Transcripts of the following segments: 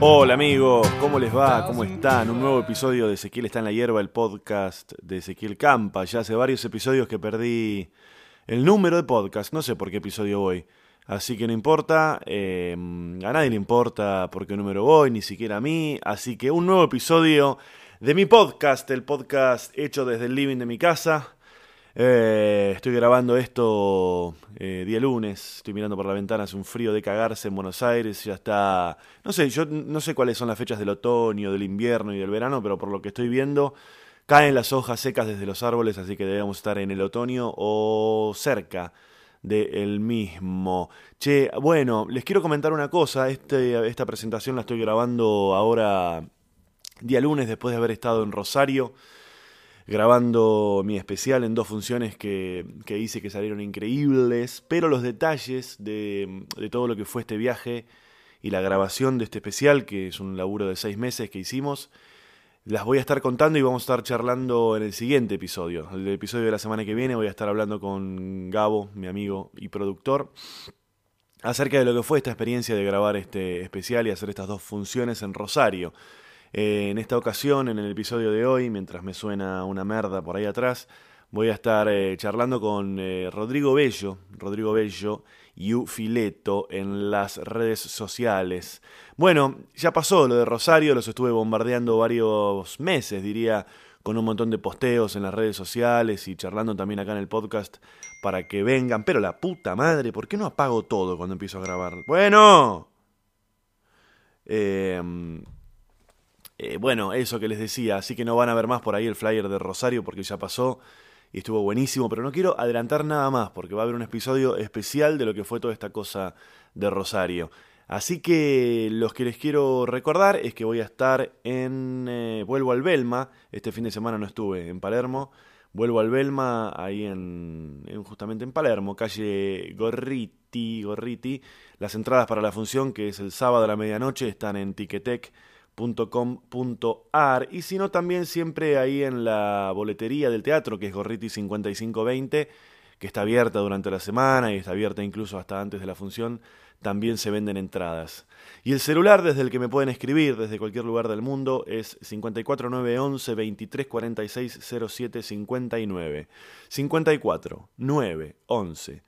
Hola amigos, ¿cómo les va? ¿Cómo están? Un nuevo episodio de Ezequiel está en la hierba, el podcast de Ezequiel Campa. Ya hace varios episodios que perdí el número de podcast, no sé por qué episodio voy. Así que no importa, eh, a nadie le importa por qué número voy, ni siquiera a mí. Así que un nuevo episodio de mi podcast, el podcast hecho desde el living de mi casa. Eh, estoy grabando esto eh, día lunes, estoy mirando por la ventana, hace un frío de cagarse en Buenos Aires, ya está, no sé, yo no sé cuáles son las fechas del otoño, del invierno y del verano, pero por lo que estoy viendo, caen las hojas secas desde los árboles, así que debemos estar en el otoño o cerca del mismo. Che, bueno, les quiero comentar una cosa, este, esta presentación la estoy grabando ahora día lunes después de haber estado en Rosario grabando mi especial en dos funciones que, que hice que salieron increíbles, pero los detalles de, de, todo lo que fue este viaje y la grabación de este especial, que es un laburo de seis meses que hicimos, las voy a estar contando y vamos a estar charlando en el siguiente episodio. El episodio de la semana que viene voy a estar hablando con Gabo, mi amigo y productor, acerca de lo que fue esta experiencia de grabar este especial y hacer estas dos funciones en Rosario. Eh, en esta ocasión, en el episodio de hoy, mientras me suena una merda por ahí atrás, voy a estar eh, charlando con eh, Rodrigo Bello, Rodrigo Bello y Fileto en las redes sociales. Bueno, ya pasó lo de Rosario, los estuve bombardeando varios meses, diría, con un montón de posteos en las redes sociales y charlando también acá en el podcast para que vengan. Pero la puta madre, ¿por qué no apago todo cuando empiezo a grabar? Bueno. Eh, eh, bueno, eso que les decía, así que no van a ver más por ahí el flyer de Rosario porque ya pasó y estuvo buenísimo, pero no quiero adelantar nada más porque va a haber un episodio especial de lo que fue toda esta cosa de Rosario. Así que los que les quiero recordar es que voy a estar en... Eh, vuelvo al Belma, este fin de semana no estuve en Palermo, vuelvo al Belma ahí en, en justamente en Palermo, calle Gorriti, Gorriti. Las entradas para la función, que es el sábado a la medianoche, están en Ticketek .com.ar y si no también siempre ahí en la boletería del teatro que es Gorriti 5520 que está abierta durante la semana y está abierta incluso hasta antes de la función también se venden entradas. Y el celular desde el que me pueden escribir desde cualquier lugar del mundo es 54911 2346 07 59 54 9 11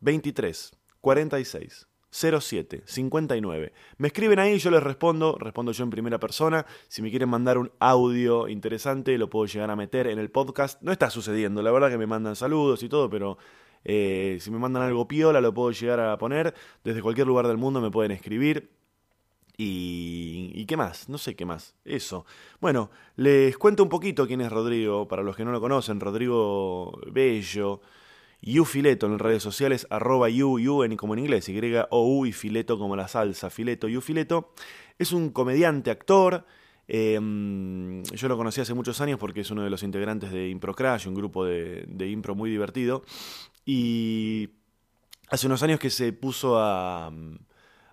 23 46 07 59. Me escriben ahí, yo les respondo, respondo yo en primera persona. Si me quieren mandar un audio interesante, lo puedo llegar a meter en el podcast. No está sucediendo, la verdad que me mandan saludos y todo, pero eh, si me mandan algo piola, lo puedo llegar a poner. Desde cualquier lugar del mundo me pueden escribir. Y, ¿Y qué más? No sé qué más. Eso. Bueno, les cuento un poquito quién es Rodrigo, para los que no lo conocen. Rodrigo Bello. You Fileto en redes sociales, arroba You, You en, como en inglés, Y-O-U y Fileto como la salsa, Fileto, Fileto. Es un comediante, actor. Eh, yo lo conocí hace muchos años porque es uno de los integrantes de Impro Crash, un grupo de, de impro muy divertido. Y hace unos años que se puso a,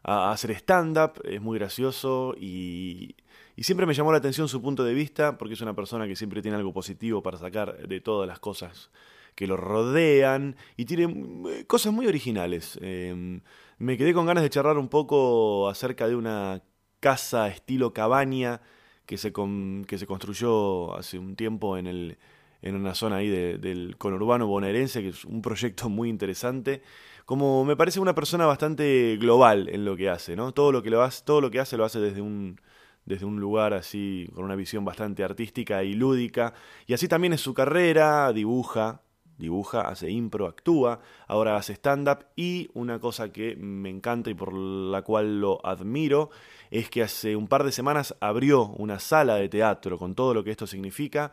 a hacer stand-up, es muy gracioso y, y siempre me llamó la atención su punto de vista porque es una persona que siempre tiene algo positivo para sacar de todas las cosas que lo rodean y tiene cosas muy originales. Eh, me quedé con ganas de charlar un poco acerca de una casa estilo cabaña que se, que se construyó hace un tiempo en, el, en una zona ahí de, del conurbano bonaerense, que es un proyecto muy interesante. Como me parece una persona bastante global en lo que hace, ¿no? Todo lo que, lo hace, todo lo que hace lo hace desde un, desde un lugar así, con una visión bastante artística y lúdica. Y así también es su carrera, dibuja, dibuja, hace impro, actúa, ahora hace stand-up y una cosa que me encanta y por la cual lo admiro es que hace un par de semanas abrió una sala de teatro con todo lo que esto significa,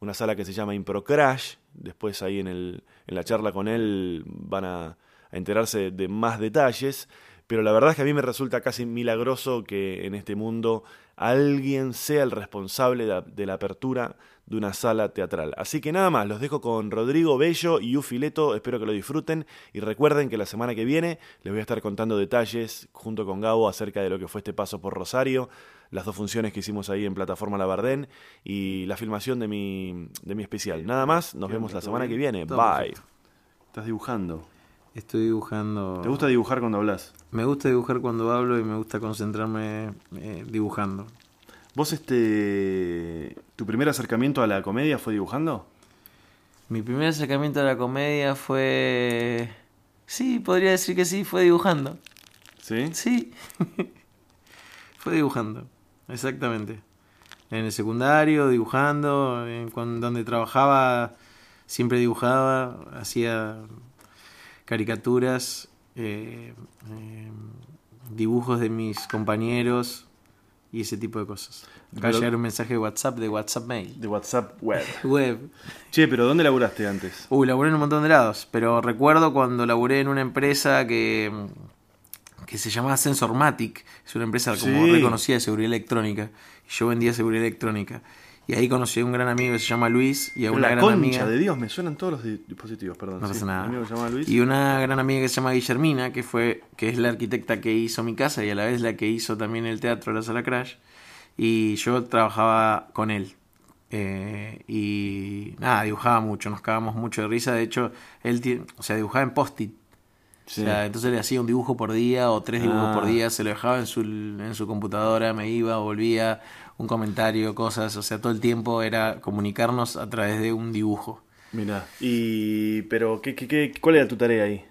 una sala que se llama Impro Crash, después ahí en, el, en la charla con él van a, a enterarse de más detalles, pero la verdad es que a mí me resulta casi milagroso que en este mundo alguien sea el responsable de la apertura de una sala teatral. Así que nada más, los dejo con Rodrigo Bello y Ufileto, espero que lo disfruten y recuerden que la semana que viene les voy a estar contando detalles junto con Gabo acerca de lo que fue este paso por Rosario, las dos funciones que hicimos ahí en Plataforma Labardén y la filmación de mi, de mi especial. Nada más, nos vemos la semana que viene. Bye. Estás dibujando. Estoy dibujando. ¿Te gusta dibujar cuando hablas? Me gusta dibujar cuando hablo y me gusta concentrarme eh, dibujando. ¿Vos este tu primer acercamiento a la comedia fue dibujando? Mi primer acercamiento a la comedia fue. Sí, podría decir que sí, fue dibujando. ¿Sí? Sí. fue dibujando, exactamente. En el secundario, dibujando, en cuan- donde trabajaba, siempre dibujaba, hacía caricaturas, eh, eh, dibujos de mis compañeros y ese tipo de cosas. Acaba de llegar un mensaje de WhatsApp, de WhatsApp Mail. De WhatsApp web. Web. Che, pero ¿dónde laburaste antes? Uy, laburé en un montón de lados, pero recuerdo cuando laburé en una empresa que, que se llamaba Sensormatic, es una empresa como Sí. reconocida de seguridad electrónica, y yo vendía seguridad electrónica. Y ahí conocí a un gran amigo que se llama Luis y a una la gran concha amiga. de Dios, me suenan todos los di- dispositivos, perdón. No sí. pasa nada. Un amigo que se llama Luis. Y una gran amiga que se llama Guillermina, que fue que es la arquitecta que hizo mi casa y a la vez la que hizo también el teatro la sala Crash. Y yo trabajaba con él. Eh, y nada, dibujaba mucho, nos cagábamos mucho de risa. De hecho, él o sea, dibujaba en post-it. Sí. O sea, entonces le hacía un dibujo por día o tres dibujos Ah. por día, se lo dejaba en su, en su computadora, me iba, volvía, un comentario, cosas. O sea, todo el tiempo era comunicarnos a través de un dibujo. Mira, y pero ¿qué, qué, qué, ¿cuál era tu tarea ahí?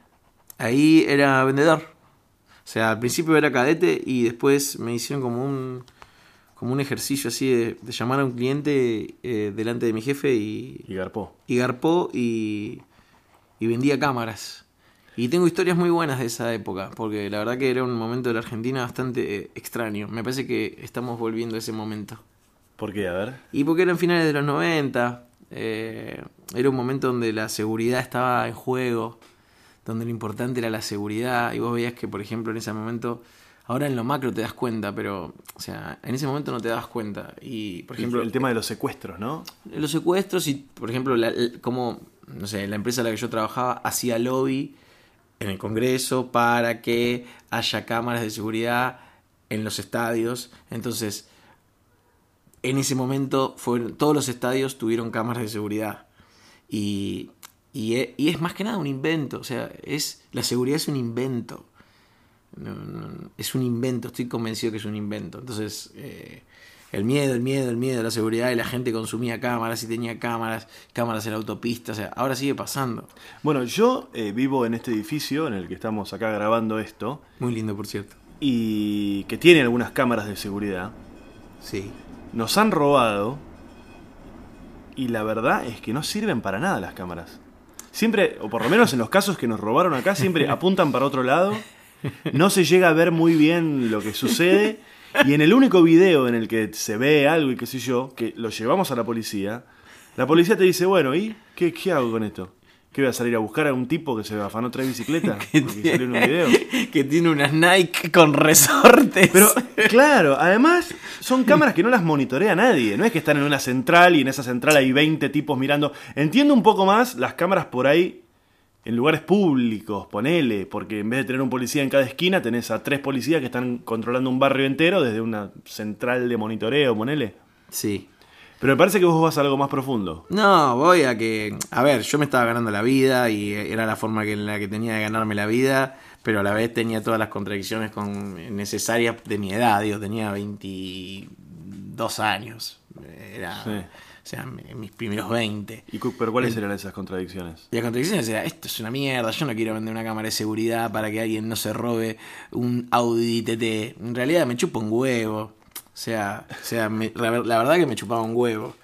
Ahí era vendedor. O sea, al principio era cadete y después me hicieron como un como un ejercicio así de, de llamar a un cliente eh, delante de mi jefe y, Y Garpó. y garpó y, y vendía cámaras. Y tengo historias muy buenas de esa época, porque la verdad que era un momento de la Argentina bastante eh, extraño. Me parece que estamos volviendo a ese momento. ¿Por qué? A ver. Y porque eran finales de los 90, eh, era un momento donde la seguridad estaba en juego, donde lo importante era la seguridad, y vos veías que, por ejemplo, en ese momento, ahora en lo macro te das cuenta, pero, o sea, en ese momento no te das cuenta. Y, por ejemplo, el tema de los secuestros, ¿no? los secuestros y, por ejemplo, la- la- como, no sé, la empresa en la que yo trabajaba hacía lobby en el Congreso para que haya cámaras de seguridad en los estadios. Entonces, en ese momento fueron, todos los estadios tuvieron cámaras de seguridad. Y, y, e- es más que nada un invento. O sea, es, la seguridad es un invento. Es un invento, estoy convencido que es un invento. Entonces, eh, el miedo, el miedo, el miedo, la seguridad y la gente consumía cámaras y tenía cámaras, cámaras en la autopista. O sea, ahora sigue pasando. Bueno, yo eh, vivo en este edificio en el que estamos acá grabando esto Muy lindo, por cierto. y que tiene algunas cámaras de seguridad. Sí. Nos han robado y la verdad es que no sirven para nada las cámaras. Siempre, o por lo menos en los casos que nos robaron acá, siempre apuntan para otro lado. No se llega a ver muy bien lo que sucede. Y en el único video en el que se ve algo y qué sé yo, que lo llevamos a la policía, la policía te dice, bueno, ¿y qué, qué hago con esto? ¿Qué voy a salir a buscar a un tipo que se afanó tres bicicletas? Salió en un video. que tiene unas Nike con resortes. Pero, claro, además son cámaras que no las monitorea nadie. No es que están en una central y en esa central hay 20 tipos mirando. Entiendo un poco más las cámaras por ahí en lugares públicos, ponele, porque en vez de tener un policía en cada esquina, tenés a tres policías que están controlando un barrio entero desde una central de monitoreo, ponele. Sí. Pero me parece que vos vas a algo más profundo. No, voy a que. A ver, yo me estaba ganando la vida y era la forma que, en la que tenía de ganarme la vida, pero a la vez tenía todas las contradicciones con, necesarias de mi edad. Digo, tenía 22 años. Era. Sí. O sea, mi- mis primeros 20. ¿Y pero cuáles eran esas contradicciones? Y la contradicción era, esto es una mierda, yo no quiero vender una cámara de seguridad para que alguien no se robe un Audi TT. En realidad me chupa un huevo. O sea, o sea me- la, ver- la verdad que me chupaba un huevo.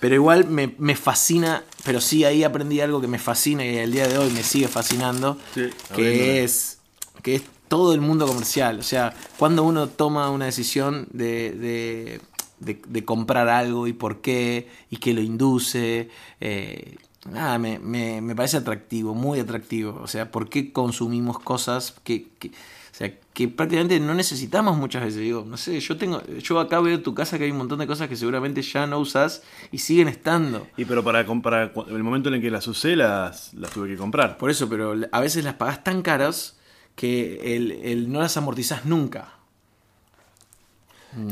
Pero igual me, me fascina, pero sí ahí aprendí algo que me fascina y el día de hoy me sigue fascinando, Sí, que es, que es todo el mundo comercial. O sea, cuando uno toma una decisión de, de, de- de comprar algo y por qué, y qué lo induce, eh, nada, me, me- me parece atractivo, muy atractivo. O sea, ¿por qué consumimos cosas que, que- o sea, que prácticamente no necesitamos muchas veces? Digo, no sé, yo tengo, yo acá veo tu casa que hay un montón de cosas que seguramente ya no usas y siguen estando. Y pero para comprar, el momento en el que las usé, las, las tuve que comprar. Por eso, pero a veces las pagas tan caras que el, el no las amortizás nunca.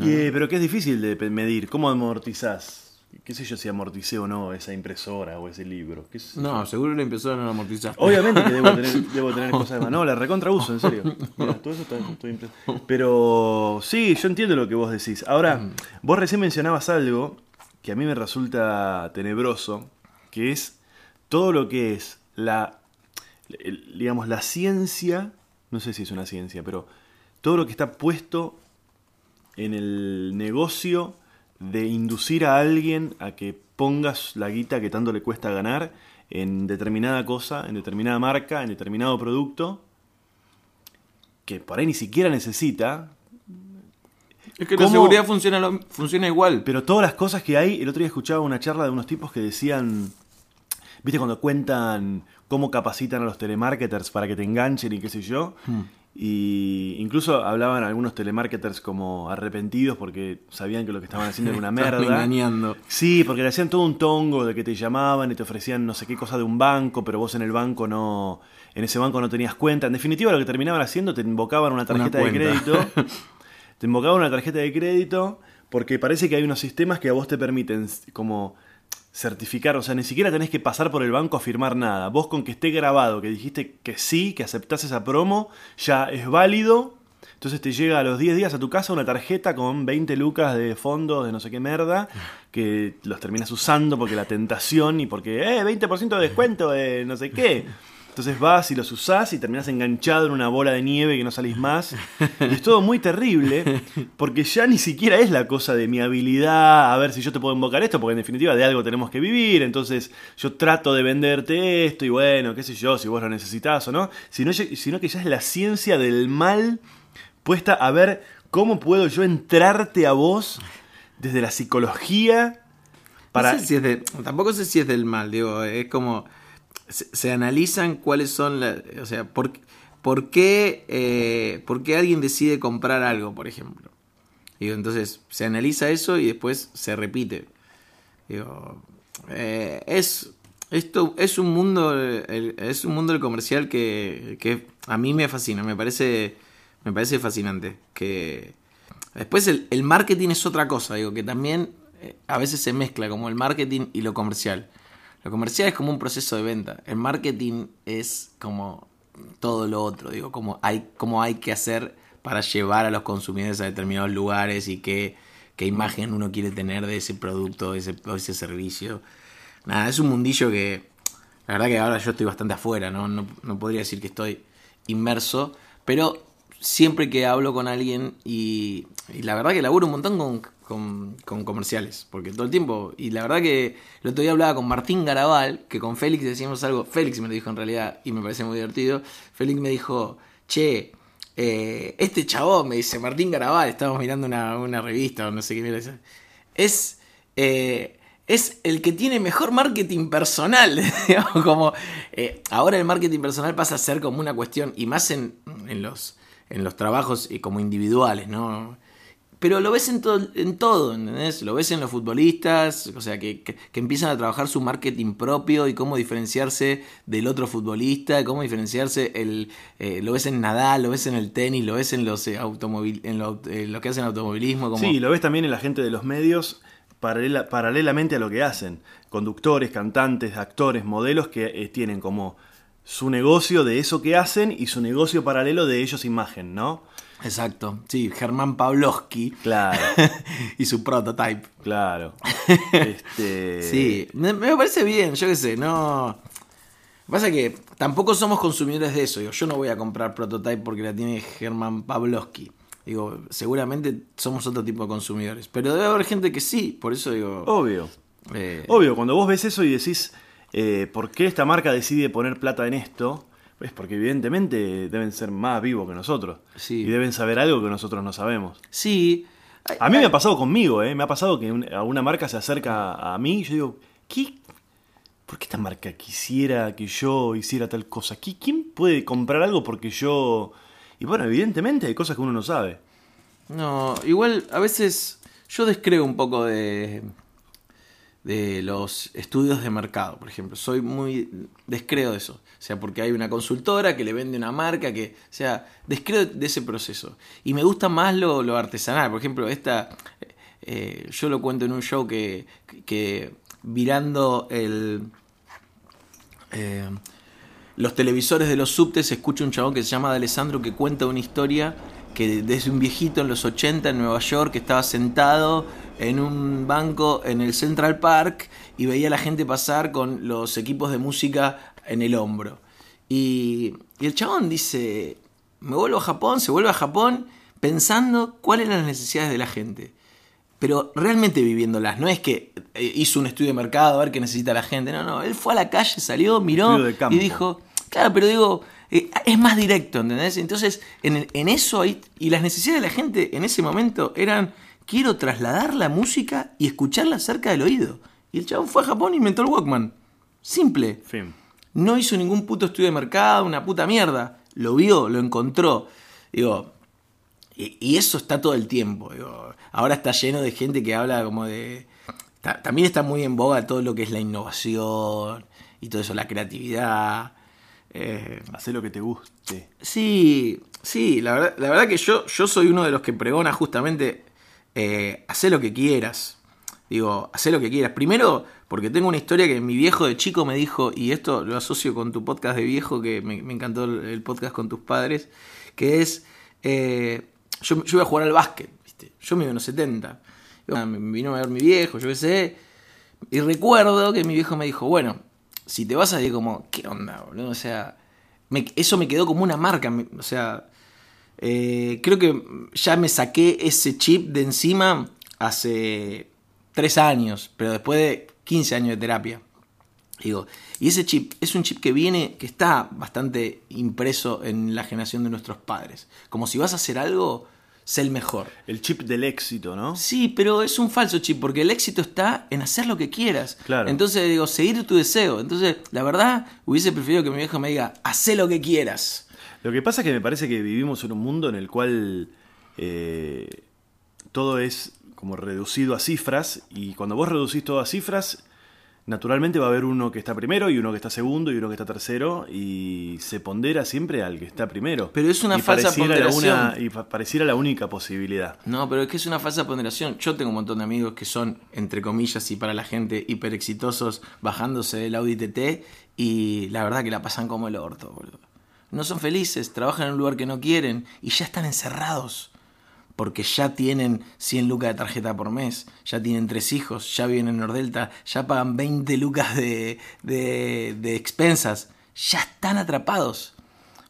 Y, eh, pero que es difícil de medir. ¿Cómo amortizás? ¿Qué sé yo si amorticé o no esa impresora o ese libro? ¿Qué sé- No, seguro la impresora no la amortizaste. Obviamente que debo tener, debo tener cosas de más. No, la recontra uso, en serio. Mira, todo eso está, impres- Pero sí, yo entiendo lo que vos decís. Ahora, vos recién mencionabas algo que a mí me resulta tenebroso, que es todo lo que es la, digamos, la ciencia, no sé si es una ciencia, pero todo lo que está puesto en el negocio de inducir a alguien a que pongas la guita que tanto le cuesta ganar en determinada cosa, en determinada marca, en determinado producto, que por ahí ni siquiera necesita, Es que ¿Cómo? la seguridad funciona, funciona igual. pero todas las cosas que hay, el otro día escuchaba una charla de unos tipos que decían, viste cuando cuentan cómo capacitan a los telemarketers para que te enganchen y qué sé yo, y incluso hablaban algunos telemarketers como arrepentidos porque sabían que lo que estaban haciendo era una merda. engañando. Sí, porque le hacían todo un tongo de que te llamaban y te ofrecían no sé qué cosa de un banco, pero vos en el banco no, en ese banco no tenías cuenta. En definitiva, lo que terminaban haciendo, te invocaban una tarjeta de crédito. te invocaban una tarjeta de crédito porque parece que hay unos sistemas que a vos te permiten como certificar, o sea, ni siquiera tenés que pasar por el banco a firmar nada. Vos con que esté grabado, que dijiste que sí, que aceptás esa promo, ya es válido. Entonces te llega a los 10 días a tu casa una tarjeta con 20 lucas de fondos de no sé qué merda, que los terminas usando porque la tentación y porque, eh, 20% de descuento de no sé qué. Entonces vas y los usás y terminas enganchado en una bola de nieve que no salís más. Y es todo muy terrible porque ya ni siquiera es la cosa de mi habilidad, a ver si yo te puedo invocar esto, porque en definitiva de algo tenemos que vivir. Entonces yo trato de venderte esto y bueno, qué sé yo, si vos lo necesitas o no. Sino, sino que ya es la ciencia del mal puesta a ver cómo puedo yo entrarte a vos desde la psicología para... No sé si es de- tampoco sé si es del mal, digo, es como se, analizan cuáles son las, o sea, por, por qué eh, por qué alguien decide comprar algo, por ejemplo. Digo, entonces se analiza eso y después se repite. Digo, eh, es esto es un mundo es un mundo del comercial que, que a mí me fascina, me parece me parece fascinante que Después el, el marketing es otra cosa, digo, que también eh, a veces se mezcla como el marketing y lo comercial. Lo comercial es como un proceso de venta. El marketing es como todo lo otro, digo, como hay, hay que hacer para llevar a los consumidores a determinados lugares y qué, qué imagen uno quiere tener de ese producto, de ese, ese servicio. Nada, es un mundillo que la verdad que ahora yo estoy bastante afuera, ¿no? No, no podría decir que estoy inmerso, pero siempre que hablo con alguien y, y la verdad que laburo un montón con, con- comerciales, porque todo el tiempo, y la verdad que el otro día hablaba con Martín Garabal, que con Félix decíamos algo, Félix me lo dijo en realidad y me parece muy divertido, Félix me dijo, che, eh, este chabón, me dice Martín Garabal, estábamos mirando una, revista o no sé qué mira, es... eh, es el que tiene mejor marketing personal. como eh, ahora el marketing personal pasa a ser como una cuestión, y más en, en los, en los trabajos como individuales, ¿no? Pero lo ves en todo, en todo, ¿entendés? Lo ves en los futbolistas, o sea, que, que- empiezan a trabajar su marketing propio y cómo diferenciarse del otro futbolista, cómo diferenciarse, el, eh, lo ves en Nadal, lo ves en el tenis, lo ves en los eh, en eh, lo que hacen automovilismo, como... Sí, lo ves también en la gente de los medios paralela- paralelamente a lo que hacen. Conductores, cantantes, actores, modelos que eh, tienen como su negocio de eso que hacen y su negocio paralelo de ellos imagen, ¿no? Exacto, sí, Germán Pavlovsky Claro, y su prototype. claro. Este, Sí, me, me parece bien, yo qué sé, no... Pasa que tampoco somos consumidores de eso, digo, yo no voy a comprar prototype porque la tiene Germán Pavlovsky. Digo, seguramente somos otro tipo de consumidores, pero debe haber gente que sí, por eso digo... Obvio. eh, Obvio, cuando vos ves eso y decís, eh, ¿por qué esta marca decide poner plata en esto? Es porque evidentemente deben ser más vivos que nosotros. Sí. Y deben saber algo que nosotros no sabemos. sí. Ay, A mí me ha pasado conmigo, ¿eh? Me ha pasado que un- a una marca se acerca a mí y yo digo, ¿qué? ¿Por qué esta marca quisiera que yo hiciera tal cosa? ¿Qui- ¿Quién puede comprar algo porque yo...? Y bueno, evidentemente hay cosas que uno no sabe. No, igual a veces yo descreo un poco de, de los estudios de mercado, por ejemplo. Soy muy descreo de eso. O sea, porque hay una consultora que le vende una marca que. O sea, descreo de ese proceso. Y me gusta más lo, lo artesanal. Por ejemplo, esta. eh, yo lo cuento en un show que. que virando el. eh, los televisores de los subtes se escucha un chabón que se llama Alessandro que cuenta una historia que desde un viejito en los 80 en Nueva York que estaba sentado en un banco en el Central Park y veía a la gente pasar con los equipos de música en el hombro. Y, y el chabón dice, me vuelvo a Japón, se vuelve a Japón pensando cuáles eran las necesidades de la gente. Pero realmente viviéndolas, no es que eh, hizo un estudio de mercado a ver qué necesita la gente, no, no, él fue a la calle, salió, miró y dijo, claro, pero digo, eh, es más directo, ¿entendés? Entonces, en, eso hay, y las necesidades de la gente en ese momento eran, quiero trasladar la música y escucharla cerca del oído. Y el chabón fue a Japón y inventó el Walkman. Simple. Fin. No hizo ningún puto estudio de mercado, una puta mierda. Lo vio, lo encontró. Digo, y, y eso está todo el tiempo. digo. Ahora está lleno de gente que habla como de... ta- también está muy en boga todo lo que es la innovación y todo eso, la creatividad. Eh, Hacé lo que te guste. Sí, sí, la verdad, la verdad que yo, yo soy uno de los que pregona justamente eh, hacer lo que quieras. Digo, hacer lo que quieras. Primero, porque tengo una historia que mi viejo de chico me dijo, y esto lo asocio con tu podcast de viejo, que me, encantó el, podcast con tus padres, que es, eh, yo, iba a jugar al básquet, ¿viste? Yo me iba en los 70. Iba- Me vino a ver mi viejo, yo qué sé. Y recuerdo que mi viejo me dijo, bueno, si te vas a ir como, ¿qué onda, boludo? O sea, eso me quedó como una marca. o sea, eh, creo que ya me saqué ese chip de encima hace tres años, pero después de 15 años de terapia. Digo, y ese chip es un chip que viene, que está bastante impreso en la generación de nuestros padres. Como si vas a hacer algo, sé el mejor. El chip del éxito, ¿no? Sí, pero es un falso chip, porque el éxito está en hacer lo que quieras. Claro. Entonces, digo, seguir tu deseo. Entonces, la verdad, hubiese preferido que mi viejo me diga, haz lo que quieras. Lo que pasa es que me parece que vivimos en un mundo en el cual eh, todo es como reducido a cifras y cuando vos reducís todo a cifras, naturalmente va a haber uno que está primero y uno que está segundo y uno que está tercero y se pondera siempre al que está primero. Pero es una Y falsa ponderación. una- y pa- pareciera la única posibilidad. No, pero es que es una falsa ponderación. Yo tengo un montón de amigos que son, entre comillas, y para la gente, hiper exitosos, bajándose del Audi TT y la verdad que la pasan como el orto, boludo. No son felices, trabajan en un lugar que no quieren y ya están encerrados. Porque ya tienen 100 lucas de tarjeta por mes, ya tienen tres hijos, ya viven en Nordelta, ya pagan 20 lucas de, de, de expensas, ya están atrapados.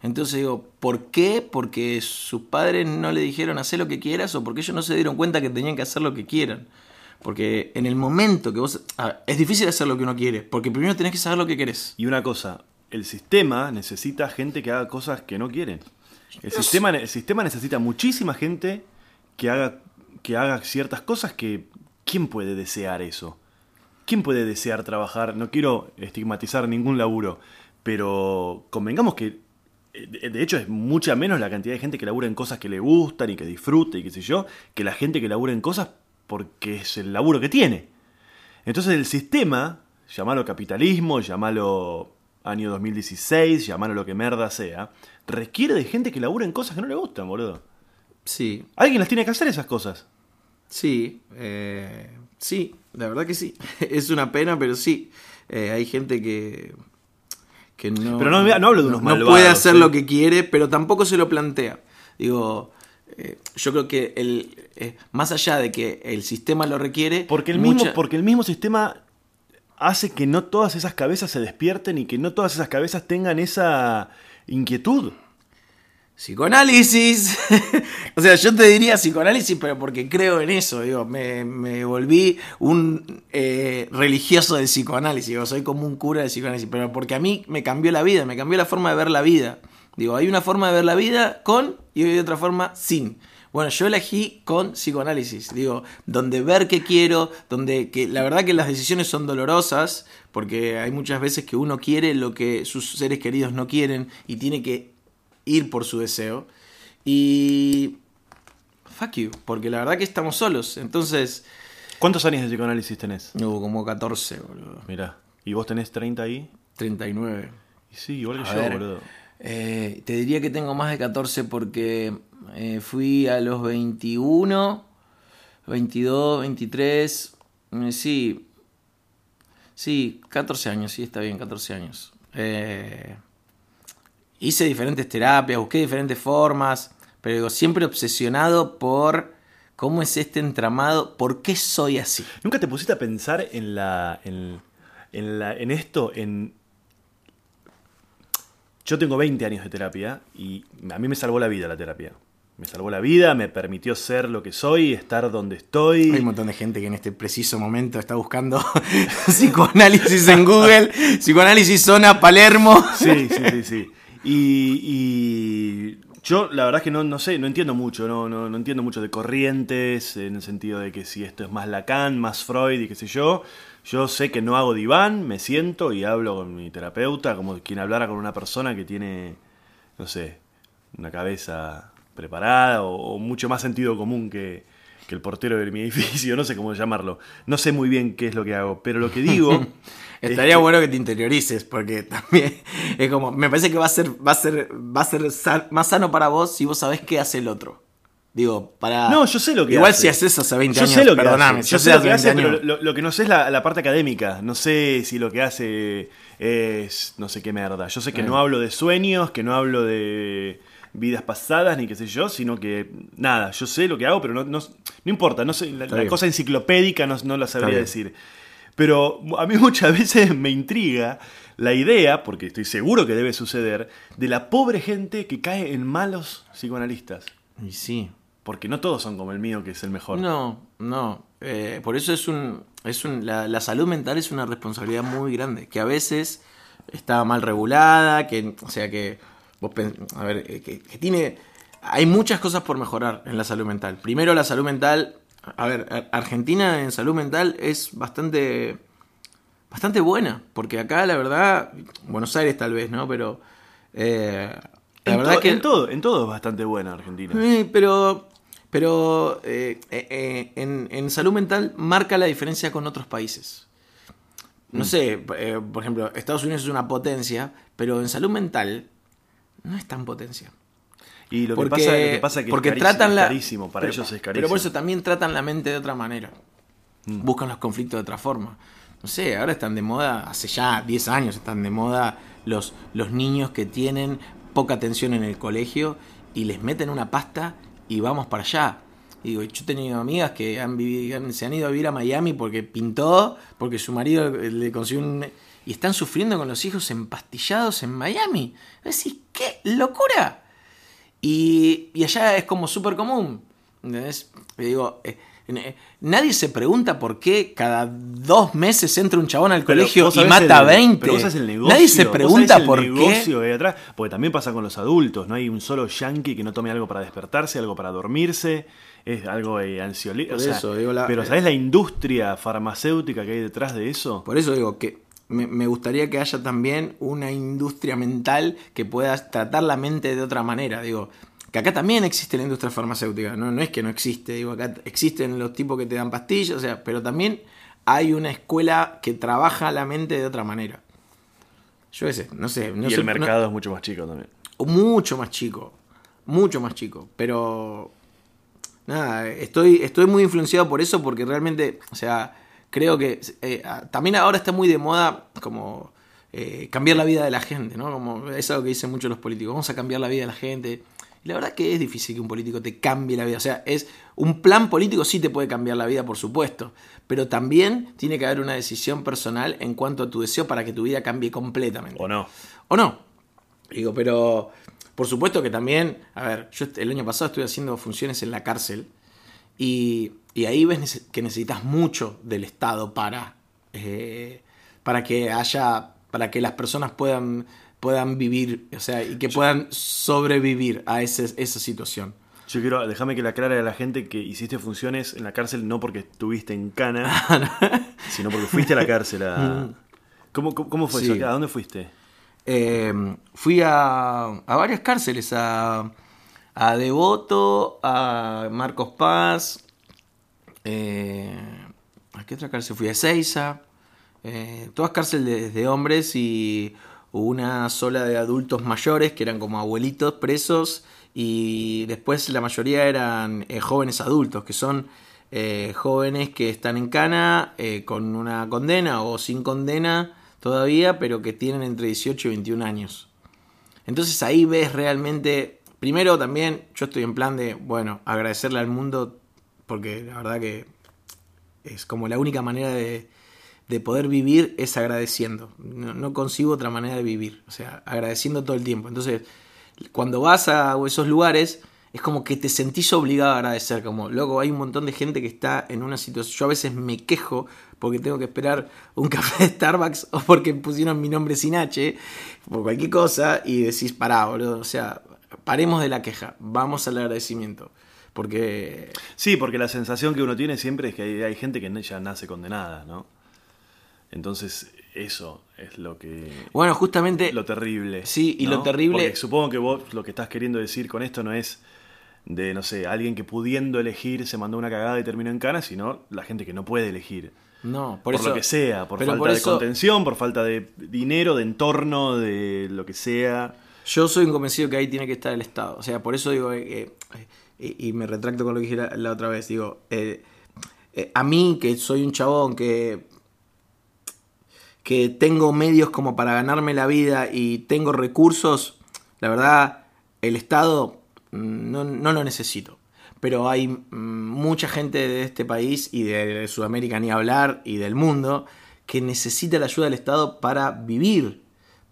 Entonces digo, ¿por qué? Porque sus padres no le dijeron hacer lo que quieras o porque ellos no se dieron cuenta que tenían que hacer lo que quieran. Porque en el momento que vos... ver, es difícil hacer lo que uno quiere, porque primero tenés que saber lo que querés. Y una cosa, el sistema necesita gente que haga cosas que no quieren. El sistema, el sistema necesita muchísima gente que haga, que haga ciertas cosas que... ¿Quién puede desear eso? ¿Quién puede desear trabajar? No quiero estigmatizar ningún laburo, pero convengamos que eh, de hecho es mucha menos la cantidad de gente que labura en cosas que le gustan y que disfrute y qué sé yo, que la gente que labura en cosas porque es el laburo que tiene. Entonces el sistema, llamalo capitalismo, llamalo año 2016, llamalo lo que merda sea, requiere de gente que labura en cosas que no le gustan, boludo. Sí, Alguien las tiene que hacer esas cosas. sí, eh, sí, la verdad que sí. es una pena, pero sí. Eh, hay gente que... Que no, Pero no- no hablo de unos no malvados, puede hacer ¿eh? lo que quiere, pero tampoco se lo plantea. Digo, eh, yo creo que el, eh, más allá de que el sistema lo requiere, Porque el, mucha- mismo, porque el mismo sistema hace que no todas esas cabezas se despierten y que no todas esas cabezas tengan esa inquietud. Psicoanálisis. o sea, yo te diría psicoanálisis, pero porque creo en eso. Digo, me, me volví un eh, religioso del psicoanálisis. Digo, soy como un cura del psicoanálisis. Pero porque a mí me cambió la vida, me cambió la forma de ver la vida. Digo, hay una forma de ver la vida con y hay otra forma sin. Bueno, yo elegí con psicoanálisis, digo, donde ver qué quiero, donde que la verdad que las decisiones son dolorosas, porque hay muchas veces que uno quiere lo que sus seres queridos no quieren y tiene que ir por su deseo. Y. Fuck you, porque la verdad que estamos solos. Entonces. ¿Cuántos años de psicoanálisis tenés? Hubo como 14, boludo. Mirá. ¿Y vos tenés 30 ahí? 39. Y sí, igual que A yo, ver, boludo. eh, te diría que tengo más de 14 porque eh, fui a los 21, 22, 23. eh, sí, sí, 14 años, sí, está bien, 14 años. Eh, hice diferentes terapias, busqué diferentes formas, pero digo, siempre obsesionado por cómo es este entramado, por qué soy así. ¿Nunca te pusiste a pensar en la. en, en la, en esto, en. Yo tengo 20 años de terapia y a mí me salvó la vida la terapia. Me salvó la vida, me permitió ser lo que soy, estar donde estoy. Hay un montón de gente que en este preciso momento está buscando psicoanálisis en Google, psicoanálisis zona Palermo. Sí, sí, sí, sí. Y, y yo la verdad es que no, no sé, no entiendo mucho, no, no, no entiendo mucho de corrientes, en el sentido de que si esto es más Lacan, más Freud y qué sé yo. Yo sé que no hago diván, me siento y hablo con mi terapeuta como quien hablara con una persona que tiene, no sé, una cabeza preparada o, o mucho más sentido común que, que el portero de mi edificio, no sé cómo llamarlo. No sé muy bien qué es lo que hago, pero lo que digo... es Estaría que- bueno que te interiorices, porque también es como, me parece que va a ser, va a ser, va a ser san- más sano para vos si vos sabés qué hace el otro. Digo, para. No, yo sé lo que Igual hace. si haces hace 20 Yo años, sé lo que perdóname, hace. Yo sé lo que hace 20 pero años. lo, lo que no sé es la, la parte académica. No sé si lo que hace es no sé qué merda. Yo sé que Eh. no hablo de sueños, que no hablo de vidas pasadas, ni qué sé yo, sino que nada, yo sé lo que hago, pero no, no, no importa. No sé, la, cosa enciclopédica no, no la sabría decir. Pero a mí muchas veces me intriga la idea, porque estoy seguro que debe suceder, de la pobre gente que cae en malos psicoanalistas. Y sí. Porque no todos son como el mío, que es el mejor. No, no. Eh, por eso es un. Es un la, la salud mental es una responsabilidad muy grande. Que a veces está mal regulada, que. O sea que. Vos a ver, eh, que, que tiene. Hay muchas cosas por mejorar en la salud mental. Primero, la salud mental. A ver, Ar- Argentina en salud mental es bastante. Bastante buena. Porque acá, la verdad. Buenos Aires tal vez, ¿no? Pero. eh, la en, verdad que. en todo, en todo es bastante buena Argentina. Eh, pero pero eh, eh, eh, en, en salud mental marca la diferencia con otros países. Mm. No sé, eh, por ejemplo, Estados Unidos es una potencia, pero en salud mental no es tan potencia. Y lo que, pasa, lo que pasa es que porque es carísimo, tratan la, es carísimo, para pero- ellos es carísimo. Pero por eso también tratan la mente de otra manera. Mm. Buscan los conflictos de otra forma. No sé, ahora están de moda, hace ya 10 años están de moda los, los niños que tienen poca atención en el colegio y les meten una pasta y vamos para allá. Y digo, yo he tenido amigas que han vivido, han- se han ido a vivir a Miami porque pintó, porque su marido le consiguió un... Y están sufriendo con los hijos empastillados en Miami. Decís, ¡qué locura! Y, y allá es como súper común. ¿entendés? Y digo, eh, eh, nadie se pregunta por qué cada dos meses entra un chabón al Pero colegio y mata el- 20. pero vos sabés el negocio, nadie se pregunta el por negocio qué. atrás. Porque también pasa con los adultos. No hay un solo yankee que no tome algo para despertarse, algo para dormirse. Es algo eh, ansiolítico. La- pero ¿sabés la industria farmacéutica que hay detrás de eso? Por eso digo que me, me gustaría que haya también una industria mental que pueda tratar la mente de otra manera. Digo, que acá también existe la industria farmacéutica, no, no es que no existe, digo, acá existen los tipos que te dan pastillas, o sea, pero también hay una escuela que trabaja la mente de otra manera. Yo ese, no sé, no y sé- el no- mercado es mucho más chico también. mucho más chico, mucho más chico, pero nada, estoy, estoy muy influenciado por eso porque realmente, o sea, creo que eh, también ahora está muy de moda como eh, cambiar la vida de la gente, ¿no? Como es algo que dicen muchos los políticos, vamos a cambiar la vida de la gente. Y la verdad que es difícil que un político te cambie la vida. O sea, es un plan político sí te puede cambiar la vida, por supuesto. Pero también tiene que haber una decisión personal en cuanto a tu deseo para que tu vida cambie completamente. ¿O no? ¿O no? Digo, pero por supuesto que también, a ver, yo el año pasado estuve haciendo funciones en la cárcel y, y ahí ves que necesitas mucho del Estado para, eh, para que haya, para que las personas puedan, puedan vivir, o sea, y que puedan sobrevivir a ese- esa situación. Yo quiero, déjame que le aclare a la gente que hiciste funciones en la cárcel no porque estuviste en cana, sino porque fuiste a la cárcel a... ¿Cómo, cómo, cómo fue Sí. eso? ¿A dónde fuiste? Eh, fui a, a varias cárceles, a, a Devoto, a Marcos Paz, eh, ¿A qué otra cárcel fui? A Ezeiza. Eh, todas cárceles de, hombres y una sola de adultos mayores que eran como abuelitos presos y después la mayoría eran eh, jóvenes adultos que son jóvenes que están en cana con una condena o sin condena todavía pero que tienen entre 18 y 21 años entonces ahí ves realmente primero también yo estoy en plan de bueno agradecerle al mundo porque la verdad que es como la única manera de, de poder vivir es agradeciendo. No, consigo otra manera de vivir. O sea, agradeciendo todo el tiempo. Entonces, cuando vas a esos lugares, es como que te sentís obligado a agradecer. Como, loco, hay un montón de gente que está en una situación. Yo a veces me quejo porque tengo que esperar un café de Starbucks o porque pusieron mi nombre sin H, por cualquier cosa, y decís, pará, boludo. O sea, paremos de la queja, vamos al agradecimiento. Porque. Sí, porque la sensación que uno tiene siempre es que hay, hay gente que ya nace condenada, ¿no? Entonces, eso es lo que. Bueno, justamente. Lo terrible. Sí, y ¿no? lo terrible. Porque supongo que vos lo que estás queriendo decir con esto no es de, no sé, alguien que pudiendo elegir se mandó una cagada y terminó en cana, sino la gente que no puede elegir. No, por, por eso, lo que sea, por falta por de contención, por falta de dinero, de entorno, de lo que sea. Yo soy convencido que ahí tiene que estar el Estado. O sea, por eso digo, eh, eh, y me retracto con lo que dije la, otra vez, digo, eh, a mí que soy un chabón que que tengo medios como para ganarme la vida y tengo recursos, la verdad, el Estado no, no lo necesito. Pero hay mucha gente de este país y de Sudamérica ni hablar y del mundo que necesita la ayuda del Estado para vivir,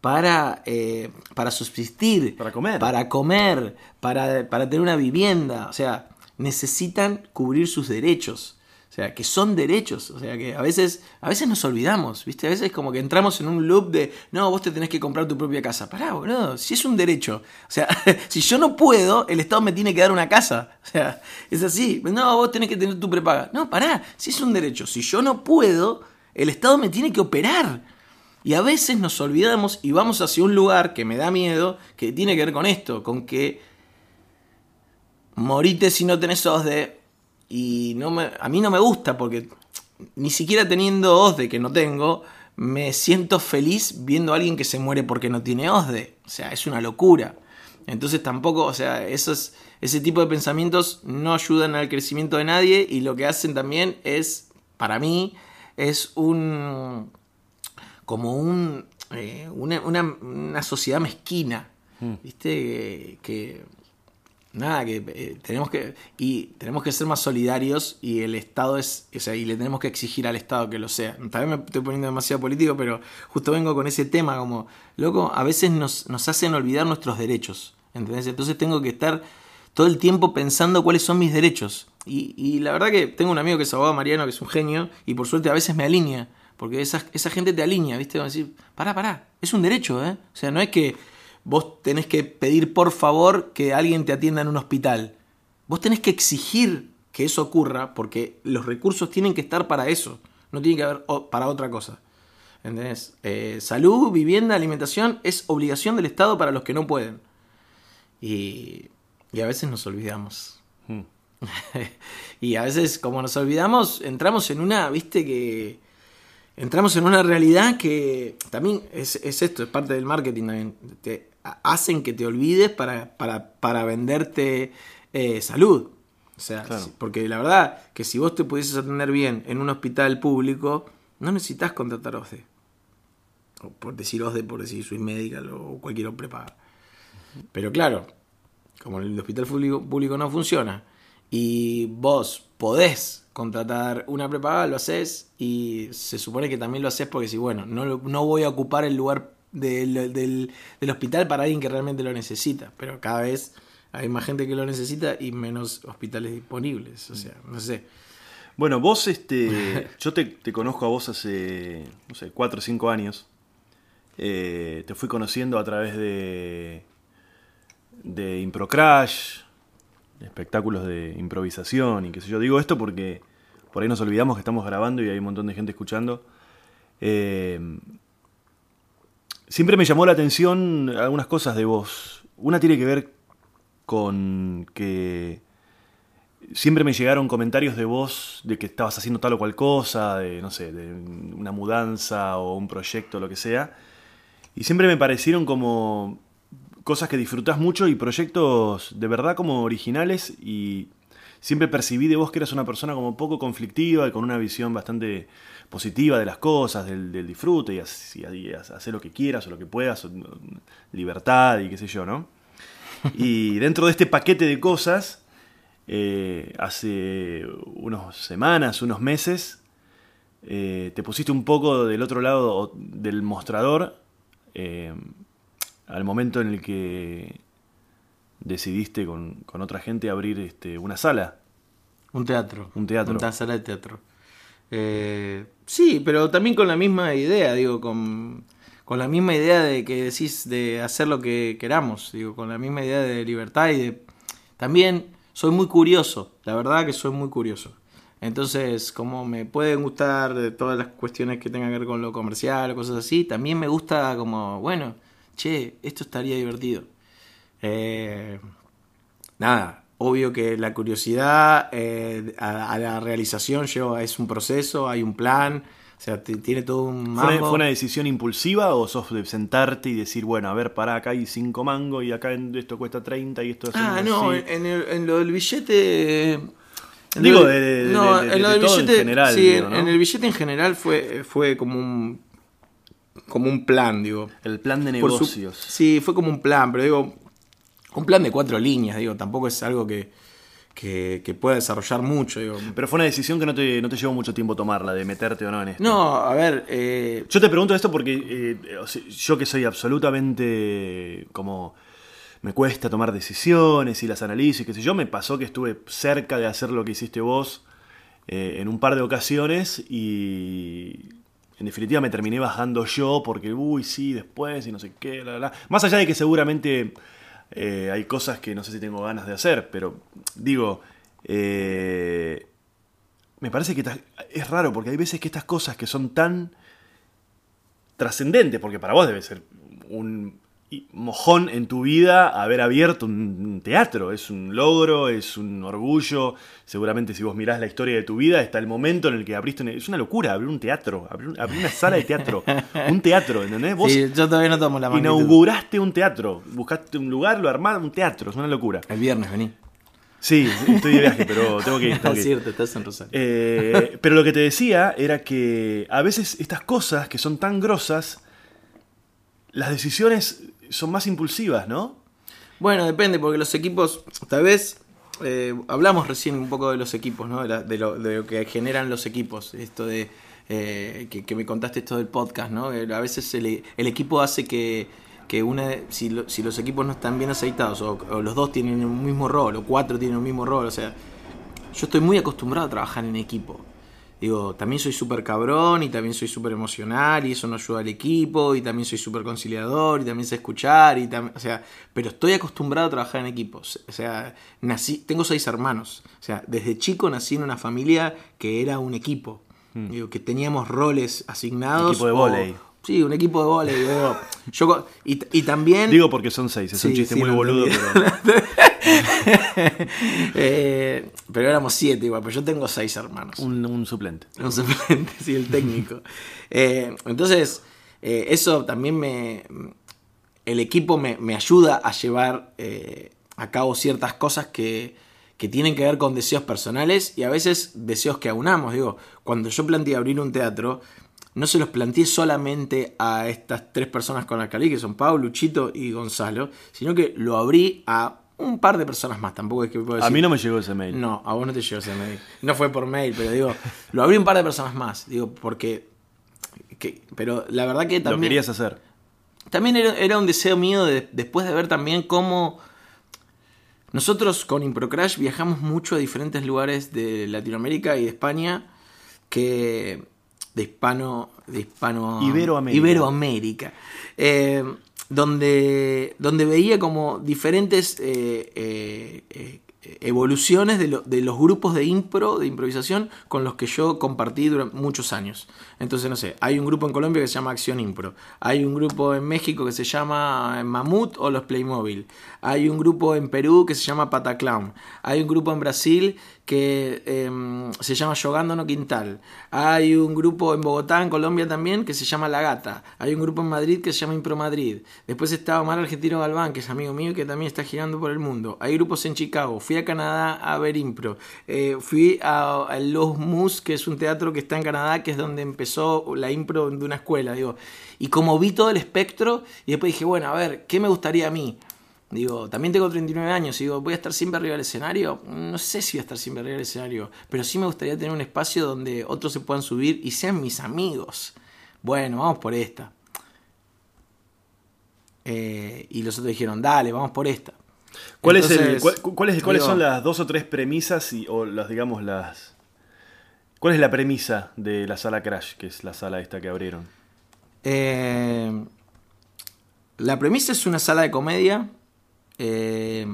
para, eh, para subsistir, para comer, para, comer para, para tener una vivienda. O sea, necesitan cubrir sus derechos. O sea, que son derechos. O sea, que a veces, a veces nos olvidamos, ¿viste? A veces como que entramos en un loop de, no, vos te tenés que comprar tu propia casa. Pará, boludo, si es un derecho. O sea, si yo no puedo, el Estado me tiene que dar una casa. O sea, es así. No, vos tenés que tener tu prepaga. No, pará, si es un derecho. Si yo no puedo, el Estado me tiene que operar. Y a veces nos olvidamos y vamos hacia un lugar que me da miedo, que tiene que ver con esto, con que morite si no tenés OSDE, y no me, a mí no me gusta porque ni siquiera teniendo OSDE que no tengo, me siento feliz viendo a alguien que se muere porque no tiene OSDE. O sea, es una locura. Entonces tampoco, o sea, esos, ese tipo de pensamientos no ayudan al crecimiento de nadie y lo que hacen también es, para mí, es un... como un... Eh, una, una, una, sociedad mezquina, mm. ¿viste? que, que nada, que eh, tenemos que y tenemos que ser más solidarios y el Estado es, o sea, y le tenemos que exigir al Estado que lo sea. También me estoy poniendo demasiado político, pero justo vengo con ese tema como, loco, a veces nos, nos hacen olvidar nuestros derechos, ¿entendés? Entonces tengo que estar todo el tiempo pensando cuáles son mis derechos. Y, y la verdad que tengo un amigo que es abogado Mariano, que es un genio, y por suerte a veces me alinea, porque esa, esa gente te alinea, ¿viste? Va a decir, pará, pará, es un derecho, ¿eh? O sea, no es que vos tenés que pedir por favor que alguien te atienda en un hospital. Vos tenés que exigir que eso ocurra porque los recursos tienen que estar para eso, no tienen que haber para otra cosa. ¿Entendés? Eh, salud, vivienda, alimentación es obligación del Estado para los que no pueden. Y, y a veces nos olvidamos. Hmm. y a veces, como nos olvidamos, entramos en una, viste, que entramos en una realidad que también es, es esto, es parte del marketing también. Te hacen que te olvides para, para, para venderte eh, salud. O sea, claro. porque la verdad que si vos te pudieses atender bien en un hospital público, no necesitas contratar OSDE. O por decir OSDE, por decir soy médica o cualquier prepaga. Pero claro, como el hospital público, público no funciona y vos podés contratar una prepaga, lo haces y se supone que también lo haces porque si, bueno, no, no voy a ocupar el lugar del, del, del, hospital para alguien que realmente lo necesita, pero cada vez hay más gente que lo necesita y menos hospitales disponibles, o sea, no sé. Bueno, vos, este, yo te, te conozco a vos hace, no sé, 4 o 5 años. Eh, te fui conociendo a través de, de Improcrash, espectáculos de improvisación y qué sé yo. Digo esto porque por ahí nos olvidamos que estamos grabando y hay un montón de gente escuchando. Eh, siempre me llamó la atención algunas cosas de vos. Una tiene que ver con que siempre me llegaron comentarios de vos de que estabas haciendo tal o cual cosa, de, no sé, de una mudanza o un proyecto, lo que sea. Y siempre me parecieron como cosas que disfrutás mucho y proyectos de verdad como originales y siempre percibí de vos que eras una persona como poco conflictiva y con una visión bastante positiva de las cosas, del, disfrute y, hacer lo que quieras o lo que puedas, libertad y qué sé yo, ¿no? Y dentro de este paquete de cosas, eh, hace unas semanas, unos meses, eh, te pusiste un poco del otro lado del mostrador eh, al momento en el que decidiste con, con otra gente abrir este, una sala. Un teatro. Un teatro. Una sala de teatro. Eh, sí, pero también con la misma idea, digo, con, con la misma idea de que decís de hacer lo que queramos, digo, con la misma idea de libertad y de... También soy muy curioso, la verdad que soy muy curioso. Entonces, como me pueden gustar todas las cuestiones que tengan que ver con lo comercial o cosas así, también me gusta como, bueno, che, esto estaría divertido. Eh, nada, obvio que la curiosidad eh, a, a la realización lleva, es un proceso, hay un plan, o sea, tiene todo un ¿Fue una, mambo. fue una decisión impulsiva o sos de sentarte y decir, bueno, a ver, pará, acá hay 5 mangos y acá esto cuesta 30 y esto es Ah, así"? no, en, el- en lo del billete. en Digo, de- de- de- no, de- en lo de del todo en billete. general, sí, digo, en- ¿no? en el billete en general fue, fue como un. Como un plan, digo. El plan de su- negocios. sí, fue como un plan, pero digo. Un plan de cuatro líneas, digo. Tampoco es algo que, que, que pueda desarrollar mucho, digo. Pero fue una decisión que no te, no te llevó mucho tiempo tomarla, de meterte o no en esto. No, a ver. eh, Yo te pregunto esto porque eh, yo que soy absolutamente como me cuesta tomar decisiones y las análisis, qué sé yo, me pasó que estuve cerca de hacer lo que hiciste vos eh, en un par de ocasiones y en definitiva me terminé bajando yo porque, uy, sí, después y no sé qué, la, la. Más allá de que seguramente eh, hay cosas que no sé si tengo ganas de hacer, pero digo, eh, me parece que es raro porque hay veces que estas cosas que son tan trascendentes, porque para vos debe ser un mojón en tu vida haber abierto un teatro, es un logro, es un orgullo, seguramente si vos mirás la historia de tu vida está el momento en el que abriste, un- es una locura abrir un teatro, abrir, un- abrir una sala de teatro, un teatro, ¿entendés? Vos sí, yo todavía no tomo la magnitud. inauguraste un teatro, buscaste un lugar, lo armaste, un teatro, es una locura. El viernes vení. Sí, estoy de viaje, pero tengo que ir. tengo Es que ir. cierto, estás en Rosario. Eh, pero lo que te decía era que a veces estas cosas que son tan grosas, las decisiones son más impulsivas, ¿no? Bueno, depende, porque los equipos, tal vez, eh, hablamos recién un poco de los equipos, ¿no? De, la- de lo, de lo que generan los equipos, esto de, eh, que, me contaste esto del podcast, ¿no? Eh, A veces el, el equipo hace que, que una, si, lo- si los equipos no están bien aceitados, o, o los dos tienen un mismo rol, o cuatro tienen un mismo rol, o sea, yo estoy muy acostumbrado a trabajar en equipo. Digo, también soy súper cabrón y también soy súper emocional y eso no ayuda al equipo y también soy súper conciliador y también sé escuchar y también, o sea, pero estoy acostumbrado a trabajar en equipos. O sea, nací, tengo seis hermanos. O sea, desde chico nací en una familia que era un equipo. Digo, que teníamos roles asignados. Hmm. Equipo de vóley. Sí, un equipo de volei. digo. Yo, y, y también... Digo porque son seis, es un chiste sí, muy boludo, entendí. pero Eh, pero éramos siete igual, pero yo tengo seis hermanos. un, un suplente. Un suplente, sí, el técnico. Eh, entonces, eh, eso también me. El equipo me, me ayuda a llevar a cabo ciertas cosas que, que tienen que ver con deseos personales y a veces deseos que aunamos. Digo, cuando yo planteé abrir un teatro, no se los planteé solamente a estas tres personas con las que que son Pablo, Luchito y Gonzalo, sino que lo abrí a un par de personas más. Tampoco es que puedo A decir. mí no me llegó ese mail. No, a vos no te llegó ese mail. No fue por mail, pero digo, lo abrí un par de personas más. Digo, porque. que- pero la verdad que Lo también. querías hacer. También era, era un deseo mío de- después de ver también cómo. Nosotros con Improcrash viajamos mucho a diferentes lugares de Latinoamérica y de España que. de hispano. de hispano. Iberoamérica. Iberoamérica. Eh, donde, donde veía como diferentes eh, eh, eh, evoluciones de, lo- de los grupos de impro, de improvisación, con los que yo compartí durante muchos años. Entonces, no sé, hay un grupo en Colombia que se llama Acción Impro, hay un grupo en México que se llama Mamut o los Playmobil, hay un grupo en Perú que se llama Pataclown, hay un grupo en Brasil que em, se llama Yogando no Quintal, hay un grupo en Bogotá, en Colombia también, que se llama La Gata, hay un grupo en Madrid que se llama Impro Madrid, después está Omar Argentino Galván, que es amigo mío que también está girando por el mundo, hay grupos en Chicago, fui a Canadá a ver impro, Eh, fui a, a Los Mus, que es un teatro que está en Canadá, que es donde empezó la impro de una escuela, digo, y como vi todo el espectro, y después dije, bueno, a ver, ¿qué me gustaría a mí? Digo, también tengo 39 años y digo, ¿voy a estar siempre arriba del escenario? No sé si voy a estar siempre arriba del escenario, pero sí me gustaría tener un espacio donde otros se puedan subir y sean mis amigos. Bueno, vamos por esta. Eh, y los otros dijeron, dale, vamos por esta. ¿Cuál es el, Entonces, cuál- cuál es- ¿Cuáles son las dos o tres premisas y, o las, digamos, las... ¿Cuál es la premisa de la sala Crash, que es la sala esta que abrieron? Eh, la premisa es una sala de comedia eh,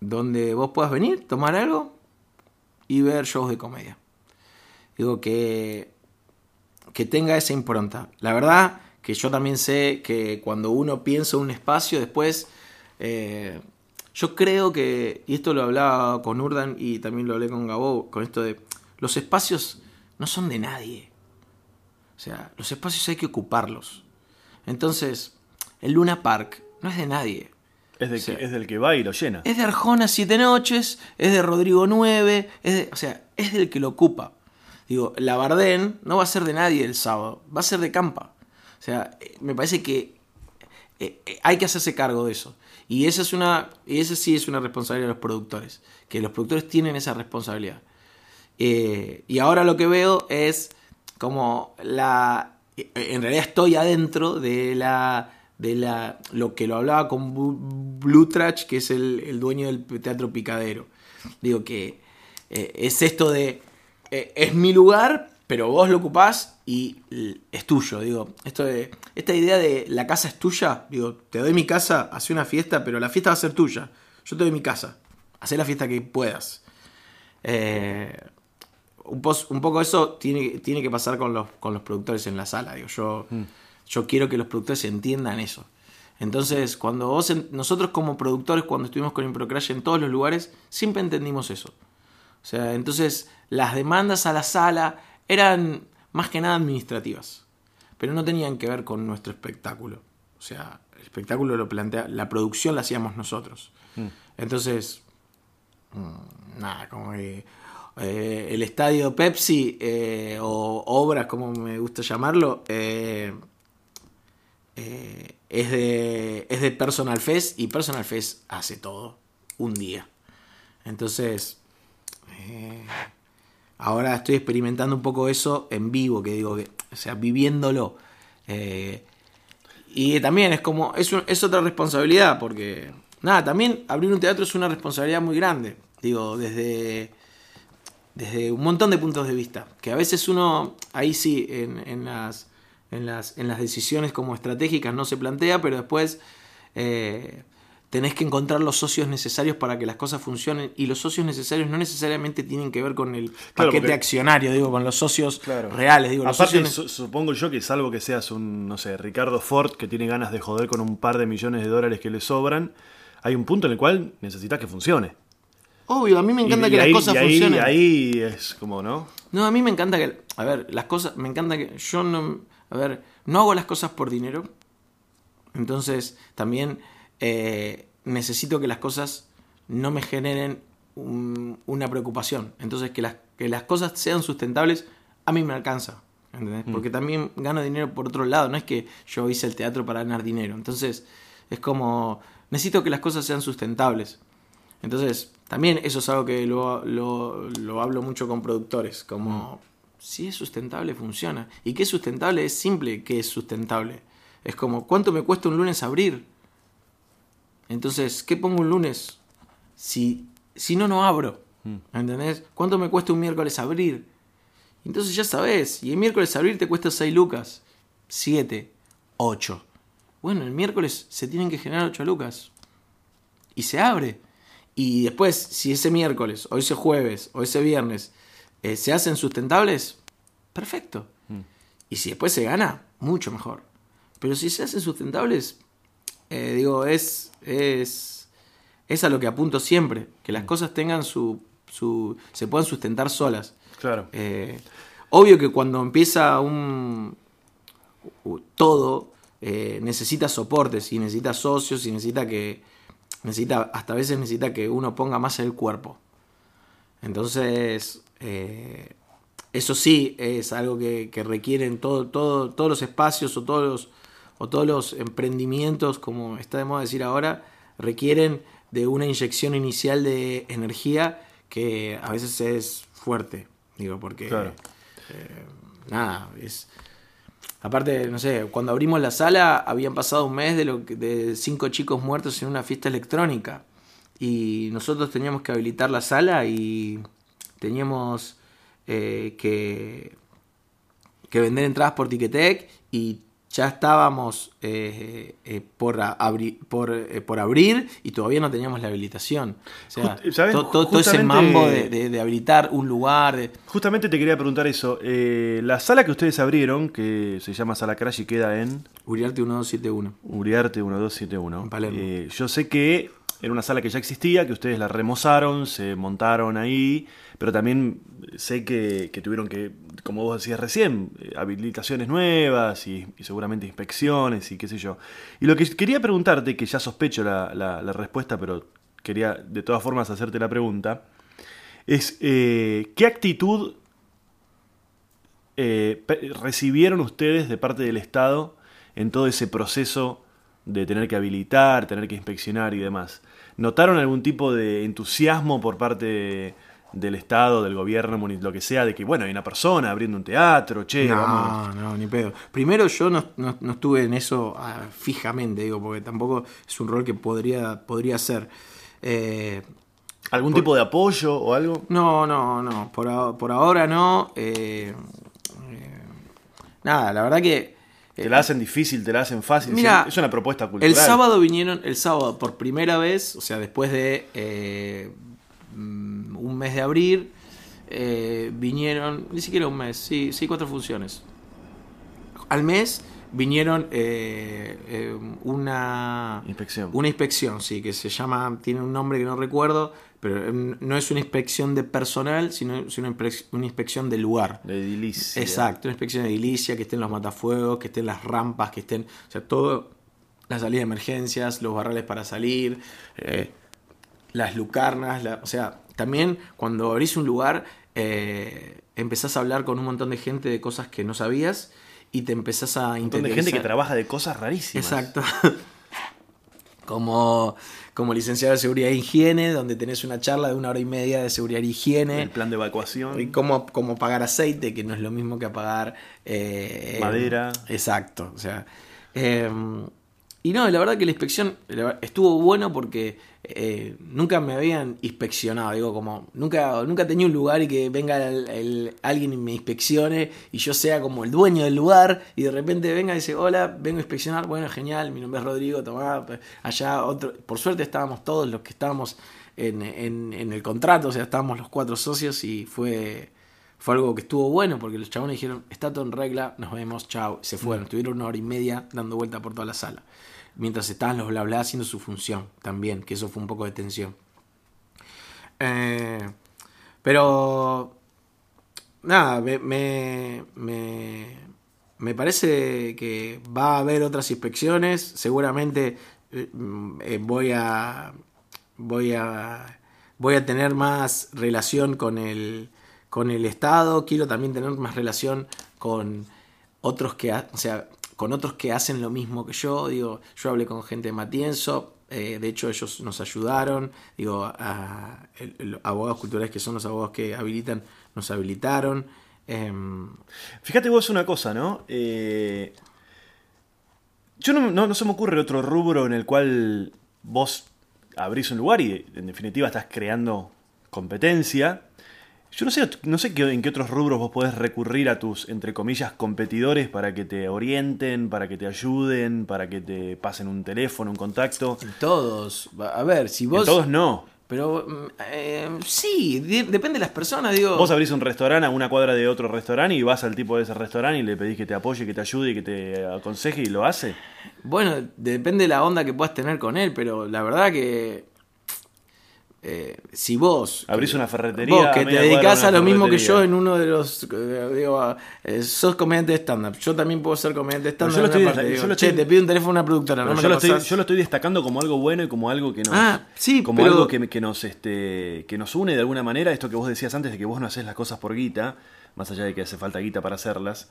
donde vos puedas venir, tomar algo y ver shows de comedia. Digo que, que tenga esa impronta. La verdad que yo también sé que cuando uno piensa un espacio después... eh, yo creo que, y esto lo hablaba con Urdan y también lo hablé con Gabo, con esto de los espacios no son de nadie. O sea, los espacios hay que ocuparlos. Entonces, el Luna Park no es de nadie. Es, de que, es del que va y lo llena. Es de Arjona Siete Noches, es de Rodrigo Nueve, es de- o sea, es del que lo ocupa. Digo, la Bardén no va a ser de nadie el sábado, va a ser de Campa. O sea, eh, me parece que eh, eh, hay que hacerse cargo de eso. Y esa es una, esa sí es una responsabilidad de los productores, que los productores tienen esa responsabilidad. Eh, y ahora lo que veo es como la. En realidad estoy adentro de la. De la. lo que lo hablaba con Trash, que es el, dueño del Teatro Picadero. Digo que eh, es esto de. eh, es mi lugar, pero vos lo ocupás y es tuyo. Digo, esto de, esta idea de la casa es tuya, digo, te doy mi casa, hace una fiesta, pero la fiesta va a ser tuya. Yo te doy mi casa, haz la fiesta que puedas. Eh, un, un poco eso tiene, tiene que pasar con los, con los productores en la sala. Digo, yo, yo quiero que los productores entiendan eso. Entonces, cuando vos nosotros como productores, cuando estuvimos con Improcrash en todos los lugares, siempre entendimos eso. O sea, entonces las demandas a la sala eran más que nada administrativas, pero no tenían que ver con nuestro espectáculo. O sea, el espectáculo lo plantea, la producción la hacíamos nosotros. Entonces, mm, nada, como que eh, el estadio Pepsi eh, o obras, como me gusta llamarlo, eh, eh, es, de, es Personal Fest y Personal Fest hace todo un día. Entonces, eh, ahora estoy experimentando un poco eso en vivo, que digo, que, o sea, viviéndolo. Eh, y también es como, es, un- es otra responsabilidad, porque, nada, también abrir un teatro es una responsabilidad muy grande. Digo, desde, desde un montón de puntos de vista. Que a veces uno, ahí sí, en, en las, en, las, en las decisiones como estratégicas no se plantea, pero después eh, tenés que encontrar los socios necesarios para que las cosas funcionen. Y los socios necesarios no necesariamente tienen que ver con el Claro, paquete porque- accionario, digo, con los socios Claro. reales. Digo, los Aparte, socios supongo yo que salvo que seas un, no sé, Ricardo Ford que tiene ganas de joder con un par de millones de dólares que le sobran, hay un punto en el cual necesitas que funcione. Obvio, a mí me encanta Y- que y las ahí- cosas y ahí, funcionen. ahí es como, ¿no? No, a mí me encanta que. A ver, las cosas. Me encanta que. Yo no. A ver, no hago las cosas por dinero. Entonces, también eh, necesito que las cosas no me generen un- una preocupación. Entonces, que las, que las cosas sean sustentables, a mí me alcanza. ¿entendés? Porque también gano dinero por otro lado. No es que yo hice el teatro para ganar dinero. Entonces, es como. Necesito que las cosas sean sustentables. Entonces, también eso es algo que lo, lo- lo hablo mucho con productores, como si es sustentable, funciona. Y que es sustentable es simple que es sustentable. Es como, ¿cuánto me cuesta un lunes abrir? Entonces, ¿qué pongo un lunes? Si, si no, no abro. ¿Entendés? ¿Cuánto me cuesta un miércoles abrir? Entonces ya sabes, y el miércoles abrir te cuesta 6 lucas, 7, 8. Bueno, el miércoles se tienen que generar 8 lucas y se abre. Y después, si ese miércoles, o ese jueves, o ese viernes eh, se hacen sustentables, perfecto. Mm. Y si después se gana, mucho mejor. Pero si se hacen sustentables, eh, digo, es, es, es a lo que apunto siempre, que Mm. las cosas tengan su, su se puedan sustentar solas. Claro. Eh, obvio que cuando empieza un todo eh, necesita soportes y necesita socios y necesita que necesita hasta a veces necesita que uno ponga más el cuerpo. Entonces eh, eso sí es algo que, que requieren todo, todo, todos los espacios o todos los, o todos los emprendimientos, como está de moda decir ahora, requieren de una inyección inicial de energía que a veces es fuerte. Digo, porque Claro. eh, nada, es. Aparte, no sé, cuando abrimos la sala habían pasado un mes de, lo que- de cinco chicos muertos en una fiesta electrónica. Y nosotros teníamos que habilitar la sala y teníamos eh, que, que vender entradas por Ticketek y ya estábamos eh, eh, por, abri- por, por abrir y todavía no teníamos la habilitación. O sea, Just- ¿saben? to- to- todo, ese mambo de, de- de habilitar un lugar. de- Justamente te quería preguntar eso. La sala que ustedes abrieron, que se llama Sala Crash y queda en Uriarte 1271. Uriarte 1271. En Palermo. Yo sé que era una sala que ya existía, que ustedes la remozaron, se montaron ahí, pero también sé que, tuvieron que, como vos decías recién, eh, habilitaciones nuevas y, seguramente inspecciones y qué sé yo. Y lo que quería preguntarte, que ya sospecho la, respuesta, pero quería de todas formas hacerte la pregunta, es eh, ¿qué actitud eh, recibieron ustedes de parte del Estado en todo ese proceso de tener que habilitar, tener que inspeccionar y demás? ¿Notaron algún tipo de entusiasmo por parte del Estado, del gobierno, lo que sea, de que, bueno, hay una persona abriendo un teatro, che, vamos... No, no, ni pedo. Primero yo no, no- no estuve en eso ah, fijamente, digo, porque tampoco es un rol que podría, podría hacer. Eh, ¿Algún tipo de apoyo o algo? no, no, no, por, por ahora no. eh, eh, nada, la verdad que... ¿Te la hacen difícil, te la hacen fácil? Mira, es una propuesta cultural. El sábado vinieron, el sábado por primera vez, o sea, después de eh, mm, un mes de abrir, eh, vinieron, ni siquiera un mes, sí, sí, cuatro funciones. Al mes vinieron eh, eh, una Inspección. una inspección, sí, que se llama, tiene un nombre que no recuerdo, pero eh, no es una inspección de personal, sino es una, inspec- una inspección del lugar. De edilicia. Exacto, una inspección de edilicia, que estén los matafuegos, que estén las rampas, que estén, o sea, todo, la salida de emergencias, los barrales para salir, eh, las lucarnas, la- o sea, también cuando abrís un lugar, eh, empezás a hablar con un montón de gente de cosas que no sabías y te empezás a Un montón de gente que trabaja de cosas rarísimas. Exacto. como, como licenciado de seguridad e higiene, donde tenés una charla de una hora y media de seguridad e higiene. El plan de evacuación. Y cómo, cómo pagar aceite, que no es lo mismo que pagar eh, Madera. Exacto. O sea. eh, y no, la verdad que la inspección estuvo bueno porque eh, nunca me habían inspeccionado. Digo, como nunca, nunca tenía un lugar y que venga el- el- alguien y me inspeccione y yo sea como el dueño del lugar y de repente venga y dice, hola, vengo a inspeccionar. Bueno, genial, mi nombre es Rodrigo, tomá, allá otro. Por suerte estábamos todos los que estábamos en, en- en el contrato, o sea, estábamos los cuatro socios y fue, fue algo que estuvo bueno porque los chabones dijeron, está todo en regla, nos vemos, chao, se fueron. Estuvieron una hora y media dando vuelta por toda la sala. Mientras estaban los bla bla haciendo su función también, que eso fue un poco de tensión. Eh, pero nada, me, me, me- parece que va a haber otras inspecciones. Seguramente eh, mm, voy a voy a voy a tener más relación con el con el Estado. Quiero también tener más relación con otros que, o sea, con otros que hacen lo mismo que yo. Digo, yo hablé con gente de Matienzo. eh, de hecho, ellos nos ayudaron. Digo, a, el- abogados culturales que son los abogados que habilitan, nos habilitaron. Em, Fíjate vos una cosa, ¿no? Eh, yo no, no- no se me ocurre otro rubro en el cual vos abrís un lugar y en definitiva estás creando competencia. Yo no sé, no sé qué- en qué otros rubros vos podés recurrir a tus, entre comillas, competidores para que te orienten, para que te ayuden, para que te pasen un teléfono, un contacto. todos, a ver, si En vos... todos no. Pero mm, eh, sí, de- depende de las personas, digo. Vos abrís un restaurante a una cuadra de otro restaurante y vas al tipo de ese restaurante y le pedís que te apoye, que te ayude y que te aconseje y lo hace. Bueno, depende de la onda que puedas tener con él, pero la verdad que eh, si vos Abrís una ferretería vos que te dedicás a lo mismo que yo en uno de los eh, digo, eh, sos comediante de stand up yo también puedo ser comediante de stand up yo lo estoy- parte, yo digo, lo che estoy- te pido un teléfono a una productora Pero no me yo, lo estoy, pasás? yo lo estoy destacando como algo bueno y como algo que nos, Ah, sí, como pero- algo que, que nos este, que nos une de alguna manera. Esto que vos decías antes de que vos no haces las cosas por guita, más allá de que hace falta guita para hacerlas.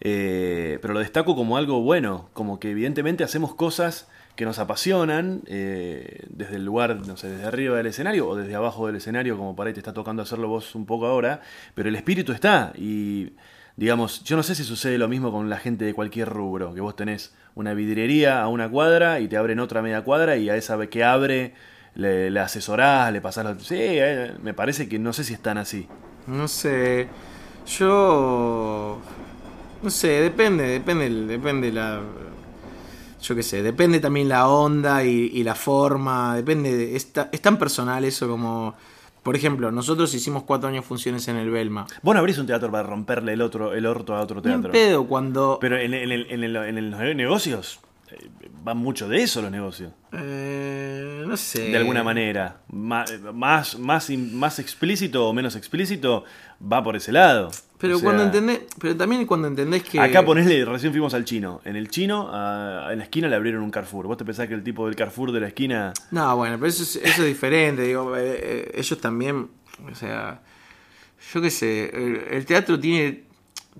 pero lo destaco como algo bueno, como que evidentemente hacemos cosas que nos apasionan eh, desde el lugar, no sé, desde arriba del escenario o desde abajo del escenario, como por ahí te está tocando hacerlo vos un poco ahora, pero el espíritu está y digamos, yo no sé si sucede lo mismo con la gente de cualquier rubro, que vos tenés una vidriería a una cuadra y te abren otra media cuadra y a esa que abre le, le asesorás, le pasás los... Sí, eh, me parece que no sé si están así. no sé yo no sé depende depende depende la yo qué sé, depende también la onda y, y la forma, depende, de- es, ta- es tan personal eso como, por ejemplo, nosotros hicimos cuatro años funciones en el Belma. Vos no abrís un teatro para romperle el otro el orto a otro teatro. pedo cuando... Pero en, en el- en el- en los negocios eh, van mucho de eso los negocios. eh, no sé. De alguna manera. Ma- Más, más, in- más explícito o menos explícito va por ese lado. Pero O sea, cuando entendés, pero también cuando entendés que... Acá ponele, recién fuimos al chino. En el chino, a- en la esquina le abrieron un Carrefour. ¿Vos te pensás que el tipo del Carrefour de la esquina... No, bueno, pero eso es, eso es diferente, digo, eh, eh, ellos también, o sea, yo qué sé, el, el teatro tiene,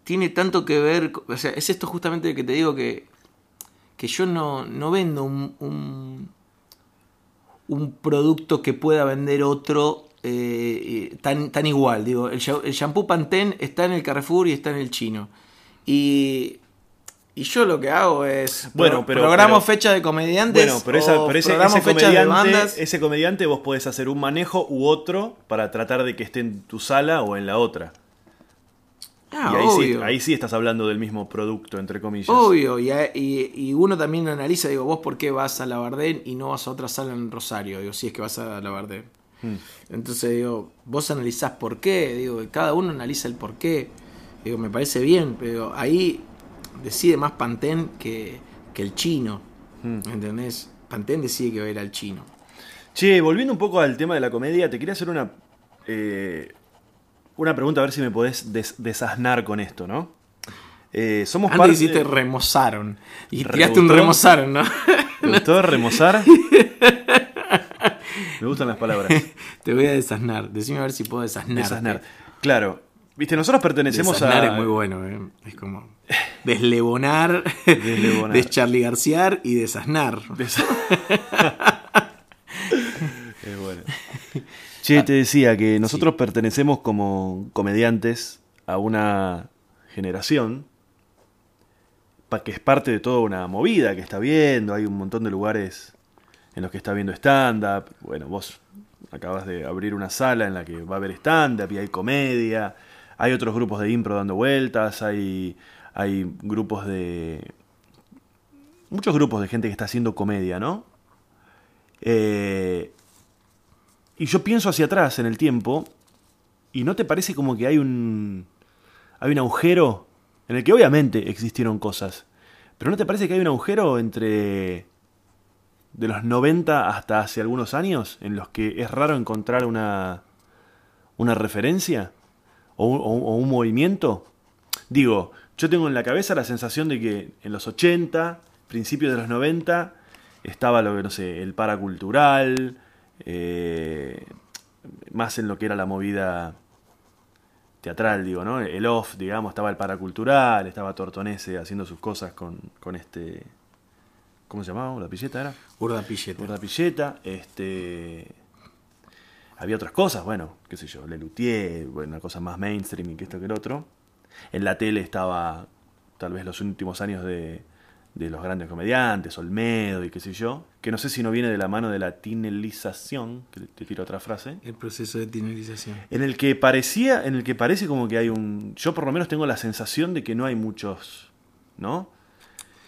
tiene tanto que ver, o sea, es esto justamente que te digo que, que yo no, no vendo un, un, un producto que pueda vender otro eh, eh, tan, tan igual, digo, el, sha- el shampoo Pantene está en el Carrefour y está en el chino, y... Y yo lo que hago es Bueno, pero- programo pero- fecha de comediantes Bueno, pero, esa- pero ese, comediante, ese comediante vos podés hacer un manejo u otro para tratar de que esté en tu sala o en la otra. Ah, y ahí sí, ahí sí estás hablando del mismo producto, entre comillas. Obvio, y, y- y uno también analiza, digo, vos por qué vas a la Bardén y no vas a otra sala en Rosario, digo, si es que vas a la Bardén. Hmm. Entonces, digo, vos analizás por qué, digo, cada uno analiza el por qué. Digo, me parece bien, pero ahí decide más Pantén que, que el chino, Hmm. ¿entendés? Pantén decide que va a ir al chino. Che, volviendo un poco al tema de la comedia, te quería hacer una, eh, una pregunta, a ver si me podés des- desasnar con esto, ¿no? Eh, somos Antes parte... hiciste remozaron, y ¿Re tiraste un remozaron, ¿no? ¿Te gustó remozar? me gustan las palabras. Te voy a desasnar, decime a ver si puedo desasnar. Desasnar. Claro. Viste, nosotros pertenecemos Desasnar a... es muy bueno, ¿eh? Es como deslebonar, Deslebonar. descharligarciar y desasnar. Des- es bueno. Che, te decía que nosotros pertenecemos como comediantes a una generación que es parte de toda una movida que está viendo. Hay un montón de lugares en los que está viendo stand-up. Bueno, vos acabas de abrir una sala en la que va a haber stand-up y hay comedia. Hay otros grupos de impro dando vueltas. Hay, hay grupos de... Muchos grupos de gente que está haciendo comedia, ¿no? Eh, y yo pienso hacia atrás en el tiempo y no te parece como que hay un hay un agujero en el que obviamente existieron cosas, pero no te parece que hay un agujero entre de los 90 hasta hace algunos años en los que es raro encontrar una una referencia o un, movimiento? Digo, yo tengo en la cabeza la sensación de que en los 80, principios de los 90, estaba lo que, no sé, el paracultural, eh, más en lo que era la movida teatral, digo, ¿no? El off, digamos, estaba el paracultural, estaba Tortonese haciendo sus cosas con, con este... ¿Cómo se llamaba? ¿La pilleta era? Urda pilleta. Urda Pilleta, este... Había otras cosas, bueno, qué sé yo, Lelutier, bueno, una cosa más mainstream y que esto que el otro. En la tele estaba tal vez los últimos años de, de los grandes comediantes, Olmedo y qué sé yo, que no sé si no viene de la mano de la tinelización, que te tiro otra frase, El proceso de tinerización. en el que parecía, en el que parece como que hay un, yo por lo menos tengo la sensación de que no hay muchos, ¿no?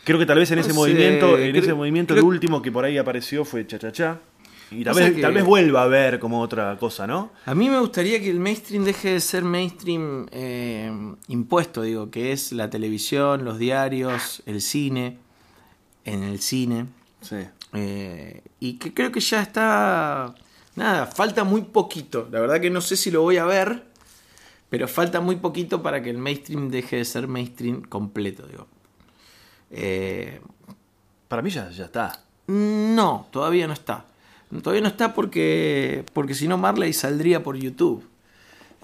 Creo que tal vez en No ese sé, movimiento, en creo- ese movimiento creo- el último que por ahí apareció fue Cha Cha Cha. Y tal Pasa vez, que- tal vez vuelva a ver como otra cosa, ¿no? A mí me gustaría que el mainstream deje de ser mainstream eh, impuesto, digo, que es la televisión, los diarios, el cine, en el cine. Sí. Eh, y que creo que ya está. Nada, falta muy poquito. La verdad que no sé si lo voy a ver, pero falta muy poquito para que el mainstream deje de ser mainstream completo, digo. Eh, Para mí ya, ya está. no, todavía no está. Todavía no está porque, porque si no Marley saldría por YouTube.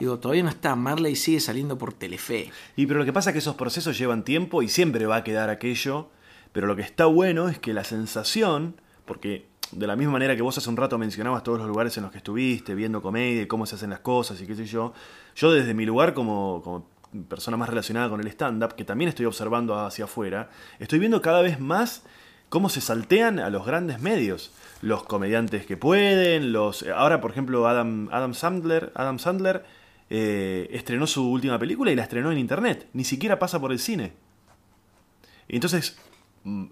Digo, todavía no está. Marley sigue saliendo por Telefe. Y pero lo que pasa es que esos procesos llevan tiempo y siempre va a quedar aquello. Pero lo que está bueno es que la sensación, porque de la misma manera que vos hace un rato mencionabas todos los lugares en los que estuviste, viendo comedia y cómo se hacen las cosas y qué sé yo, yo desde mi lugar como, como persona más relacionada con el stand-up, que también estoy observando hacia afuera, estoy viendo cada vez más cómo se saltean a los grandes medios. Los comediantes que pueden, los. Ahora, por ejemplo, Adam, Adam Sandler, Adam Sandler eh, estrenó su última película y la estrenó en internet. Ni siquiera pasa por el cine. Entonces, mm,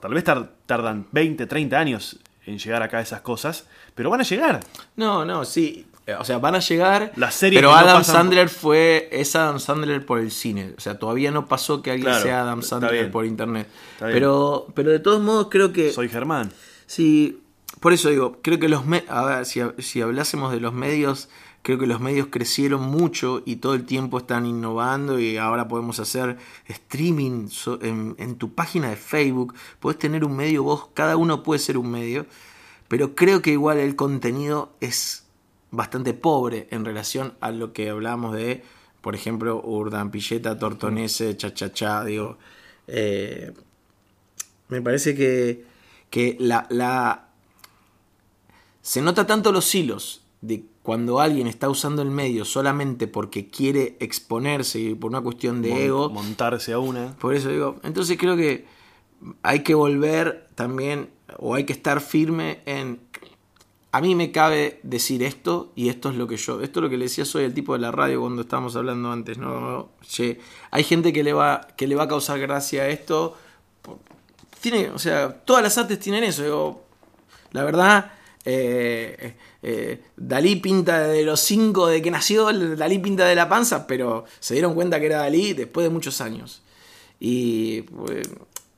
tal vez tar- tardan 20, 30 años en llegar acá a esas cosas, pero van a llegar. No, no, sí. Eh, O sea, van a llegar. Las series pero no Adam pasan- Sandler fue. Es Adam Sandler por el cine. O sea, todavía no pasó que alguien Claro, sea Adam Sandler por internet. Pero, pero de todos modos, creo que. Soy Germán. Sí, por eso digo, creo que los me a ver, si, si hablásemos de los medios, creo que los medios crecieron mucho y todo el tiempo están innovando y ahora podemos hacer streaming en, en tu página de Facebook, puedes tener un medio vos, cada uno puede ser un medio, pero creo que igual el contenido es bastante pobre en relación a lo que hablamos de, por ejemplo, Urdan Pilleta, Tortonese, Cha Cha Cha, digo, eh, me parece que, que la, la- se nota tanto los hilos de cuando alguien está usando el medio solamente porque quiere exponerse y por una cuestión de ego. Montarse a una. Por eso digo, entonces creo que hay que volver también, o hay que estar firme en. A mí me cabe decir esto, y esto es lo que yo. Esto es lo que le decía soy el tipo de la radio cuando estábamos hablando antes, ¿no? Che, hay gente que le va, que le va a causar gracia a esto. Tiene, o sea, todas las artes tienen eso. La verdad, eh, eh, Dalí pinta de los cinco de que nació, Dalí pinta de la panza, pero se dieron cuenta que era Dalí después de muchos años. Y pues,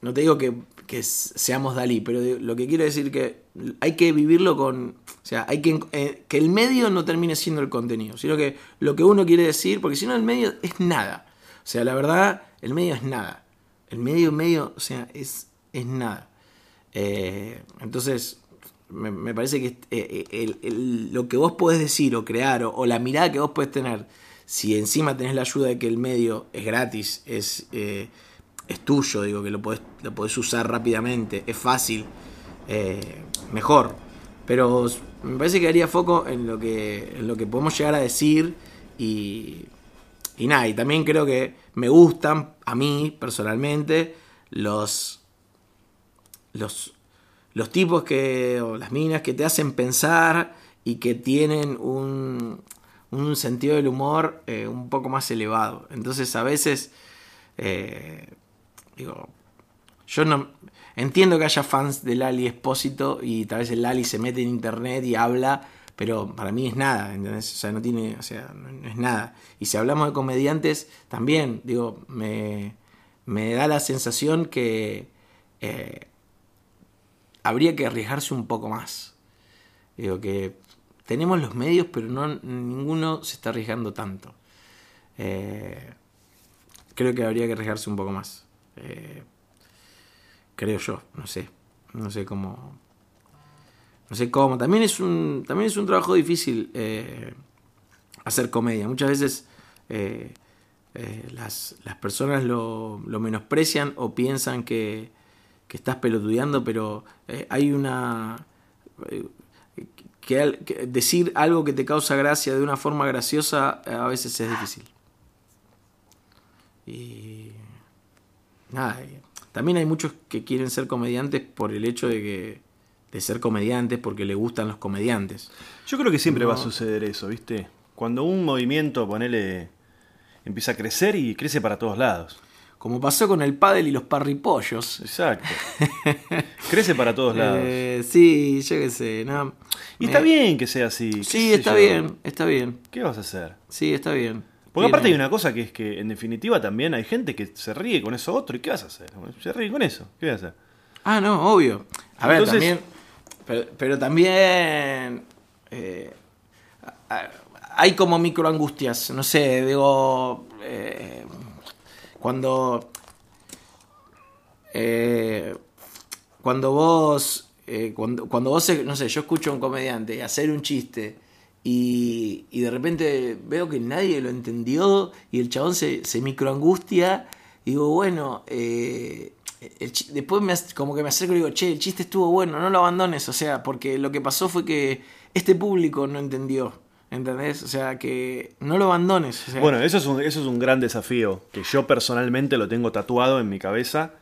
no te digo que, que seamos Dalí, pero lo que quiero decir que hay que vivirlo con... O sea, hay que, eh, que el medio no termine siendo el contenido, sino que lo que uno quiere decir, porque si no el medio es nada. O sea, la verdad, el medio es nada. El medio, medio, o sea, es, es nada. Eh, entonces, me, parece que eh, eh, lo que vos podés decir o crear o, o la mirada que vos podés tener, si encima tenés la ayuda de que el medio es gratis, es, es tuyo, digo, que lo podés, lo usar rápidamente, es fácil, eh, mejor. Pero me parece que haría foco en lo que, en lo que podemos llegar a decir y, y nada, y también creo que me gustan a mí personalmente los los, los tipos que, o las minas que te hacen pensar y que tienen un, un sentido del humor eh, un poco más elevado. Entonces a veces, eh, digo, yo no entiendo que haya fans del Lali Espósito y tal vez el Lali se mete en internet y habla, pero para mí es nada, ¿entendés? O sea, no tiene, o sea, no es nada. Y si hablamos de comediantes, también, digo, me, me da la sensación que eh, habría que arriesgarse un poco más. Digo que tenemos los medios, pero no ninguno se está arriesgando tanto. Eh, creo que habría que arriesgarse un poco más. Eh, creo yo, no sé. No sé cómo. No sé cómo. También es un, también es un trabajo difícil eh, hacer comedia. Muchas veces eh, las, las personas lo, menosprecian o piensan que, que estás pelotudeando, pero hay una... que, que decir algo que te causa gracia de una forma graciosa a veces es difícil. Y nada, y también hay muchos que quieren ser comediantes por el hecho de que de ser comediantes porque le gustan los comediantes. Yo creo que siempre va a suceder eso, ¿viste? Cuando un movimiento, ponele, empieza a crecer y crece para todos lados. como pasó con el pádel y los parripollos. Exacto. Crece para todos lados. Eh, sí, yo qué sé, no. y está Eh, bien que sea así. Sí, está yo. bien, está bien. ¿Qué vas a hacer? Sí, está bien. Porque aparte hay una cosa que es que en definitiva también hay gente que se ríe con eso otro. ¿Y qué vas a hacer? Se ríe con eso. ¿Qué vas a hacer? Ah, no, obvio. A ver, Entonces- también. Pero, pero también. eh, hay como microangustias. No sé, digo. eh, cuando. eh, cuando vos. cuando, cuando vos, no sé, yo escucho a un comediante hacer un chiste y, de repente veo que nadie lo entendió y el chabón se, se microangustia y digo, bueno, eh, después me, como que me acerco y digo, che, el chiste estuvo bueno, no lo abandones, o sea, porque lo que pasó fue que este público no entendió, ¿entendés? O sea, que no lo abandones. Bueno, eso es, un, eso es un gran desafío que yo personalmente lo tengo tatuado en mi cabeza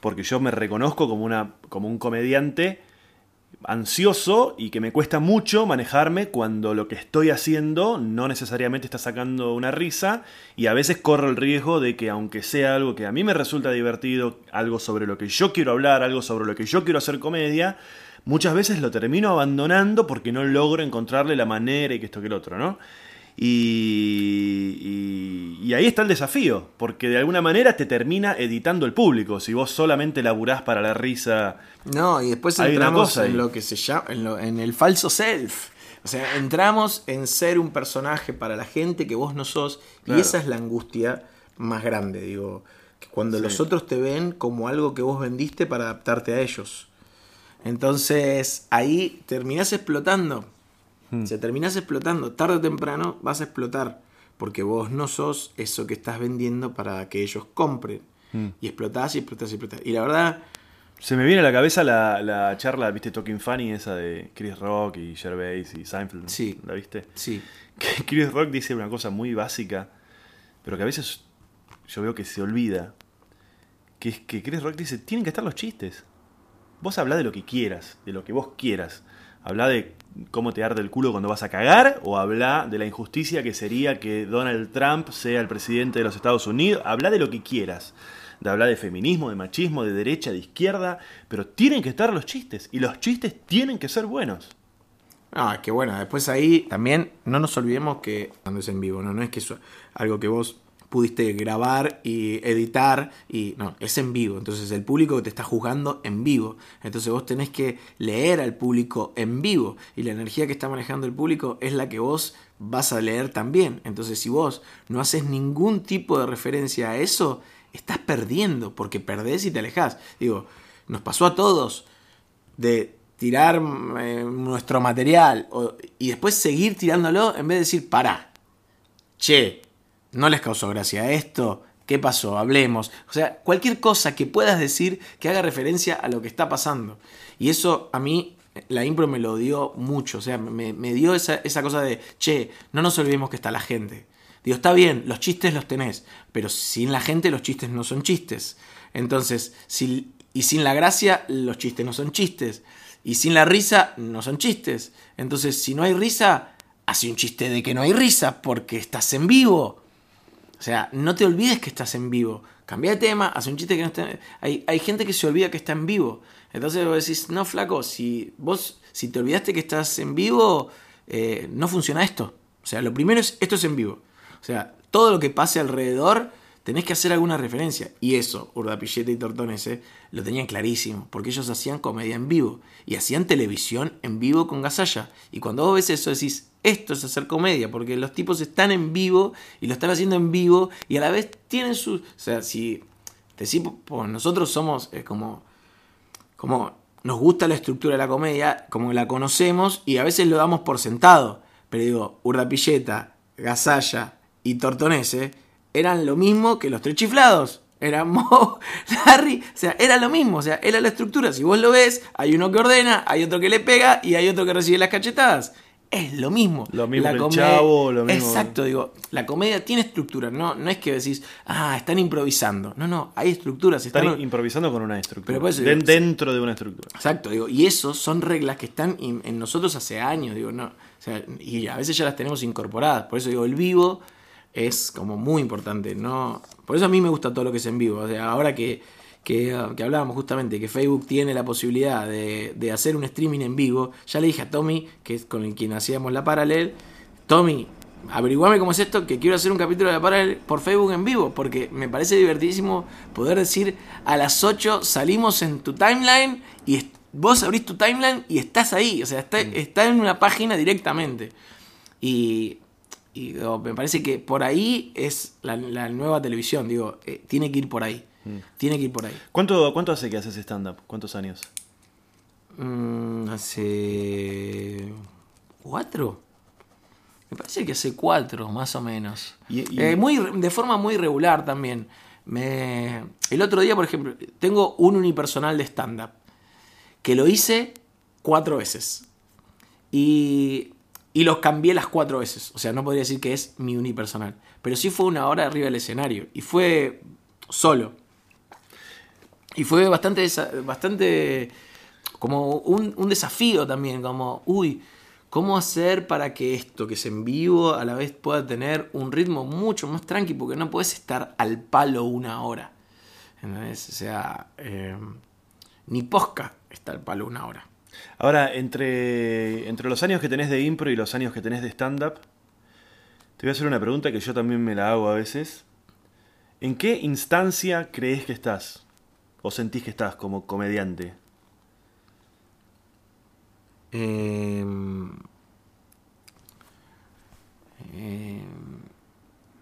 porque yo me reconozco como, una, como un comediante ansioso y que me cuesta mucho manejarme cuando lo que estoy haciendo no necesariamente está sacando una risa y a veces corro el riesgo de que aunque sea algo que a mí me resulta divertido, algo sobre lo que yo quiero hablar, algo sobre lo que yo quiero hacer comedia, muchas veces lo termino abandonando porque no logro encontrarle la manera y que esto que el otro, ¿no? Y, y- y ahí está el desafío, porque de alguna manera te termina editando el público. Si vos solamente laburás para la risa No, y después entramos ahí. en lo que se llama, en, lo- en el falso self. O sea, entramos en ser un personaje para la gente que vos no sos. Claro. Y esa es la angustia más grande, digo. Que cuando Sí. los otros te ven como algo que vos vendiste para adaptarte a ellos. Entonces, ahí terminás explotando. Hmm. O sea, terminás explotando. Tarde o temprano vas a explotar. Porque vos no sos eso que estás vendiendo para que ellos compren. Hmm. Y explotás y explotás y explotás. Y la verdad, Se me viene a la cabeza la, la charla, viste, Talking Funny, esa de Chris Rock y Gervais y Seinfeld. Sí. ¿La viste? sí. Que Chris Rock dice una cosa muy básica, pero que a veces yo veo que se olvida. Que es que Chris Rock dice, tienen que estar los chistes. Vos hablá de lo que quieras, de lo que vos quieras. Habla de cómo te arde el culo cuando vas a cagar, o habla de la injusticia que sería que Donald Trump sea el presidente de los Estados Unidos. Habla de lo que quieras. De hablar de feminismo, de machismo, de derecha, de izquierda. Pero tienen que estar los chistes. Y los chistes tienen que ser buenos. Ah, que bueno, después ahí también no nos olvidemos que cuando es en vivo, ¿no? No es que es algo que vos pudiste grabar y editar y no, es en vivo. Entonces el público te está juzgando en vivo. Entonces vos tenés que leer al público en vivo y la energía que está manejando el público es la que vos vas a leer también. Entonces si vos no haces ningún tipo de referencia a eso, estás perdiendo porque perdés y te alejás. Digo, nos pasó a todos de tirar eh, nuestro material y después seguir tirándolo en vez de decir, pará, che, no les causó gracia esto, ¿qué pasó? Hablemos. O sea, cualquier cosa que puedas decir que haga referencia a lo que está pasando. Y eso a mí, la impro me lo dio mucho, o sea, me, dio esa, esa cosa de, che, no nos olvidemos que está la gente. Digo, está bien, los chistes los tenés, pero sin la gente los chistes no son chistes. Entonces, si, y sin la gracia, los chistes no son chistes. Y sin la risa, no son chistes. Entonces, si no hay risa, hace un chiste de que no hay risa porque estás en vivo. Sea, no te olvides que estás en vivo. Cambia de tema, hace un chiste que no está. Hay, hay gente que se olvida que está en vivo. Entonces vos decís, no, flaco, si vos, si te olvidaste que estás en vivo, eh, no funciona esto. O sea, lo primero es, esto es en vivo. O sea, todo lo que pase alrededor, tenés que hacer alguna referencia. Y eso, Urdapilleta y Tortonese lo tenían clarísimo, porque ellos hacían comedia en vivo y hacían televisión en vivo con Gasalla. Y cuando vos ves eso decís, esto es hacer comedia, porque los tipos están en vivo y lo están haciendo en vivo y a la vez tienen sus... O sea, si decís, pues nosotros somos eh, como... como nos gusta la estructura de la comedia, como la conocemos y a veces lo damos por sentado. Pero digo, Urdapilleta, Gasalla y Tortonese eran lo mismo que los tres chiflados. Eran Mo, Larry, o sea, era lo mismo, o sea, era la estructura. Si vos lo ves, hay uno que ordena, hay otro que le pega y hay otro que recibe las cachetadas. Es lo mismo. Lo mismo La que el comedia- Chavo, lo mismo- Exacto, digo, la comedia tiene estructura, no, no es que decís, ah, están improvisando. No, no, hay estructuras. Están Están, improvisando con una estructura. Pero eso dentro de una estructura. Exacto, digo, y eso son reglas que están in- en nosotros hace años, digo, no, o sea, y a veces ya las tenemos incorporadas, por eso digo, el vivo es como muy importante. ¿no? Por eso a mí me gusta todo lo que es en vivo. O sea, ahora que, que, que hablábamos justamente que Facebook tiene la posibilidad de, de hacer un streaming en vivo, ya le dije a Tommy, que es con el quien hacíamos la paralel, Tommy, averiguame cómo es esto, que quiero hacer un capítulo de la paralel por Facebook en vivo, porque me parece divertidísimo poder decir a las 8 salimos en tu timeline y vos abrís tu timeline y estás ahí, o sea, está, está en una página directamente. Y, y, digo, me parece que por ahí es la, la nueva televisión, digo, eh, tiene que ir por ahí, tiene que ir por ahí. ¿Cuánto, ¿Cuánto hace que haces stand-up? ¿Cuántos años? Mm, hace cuatro. Me parece que hace cuatro, más o menos. Y- y- Eh, muy, de forma muy regular también. Me, el otro día, por ejemplo, tengo un unipersonal de stand-up que lo hice cuatro veces. Y, y los cambié las cuatro veces. O sea, no podría decir que es mi unipersonal. Pero sí fue una hora arriba del escenario. Y fue solo. Y fue bastante, bastante como un, desafío también, como, uy, ¿cómo hacer para que esto que es en vivo a la vez pueda tener un ritmo mucho más tranqui? Porque no puedes estar al palo una hora. ¿entendés? O sea, eh, ni posca está al palo una hora. Ahora, entre, entre los años que tenés de impro y los años que tenés de stand-up, te voy a hacer una pregunta que yo también me la hago a veces. ¿En qué instancia crees que estás? ¿O sentís que estás como comediante? Eh, eh,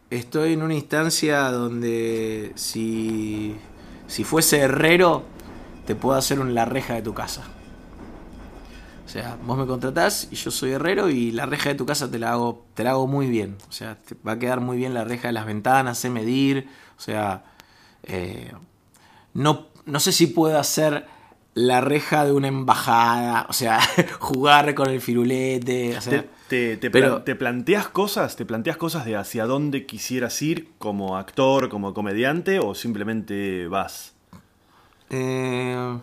estoy en una instancia donde si, si fuese herrero, te puedo hacer un la reja de tu casa. O sea, vos me contratás y yo soy herrero y la reja de tu casa te la hago, te la hago muy bien. O sea, te va a quedar muy bien la reja de las ventanas, sé medir. O sea, eh, no, no sé si puedo hacer la reja de una embajada, o sea, jugar con el firulete, o sea, ¿Te, te, te pero- plan- te planteas cosas? ¿Te planteas cosas de hacia dónde quisieras ir como actor, como comediante o simplemente vas? eh,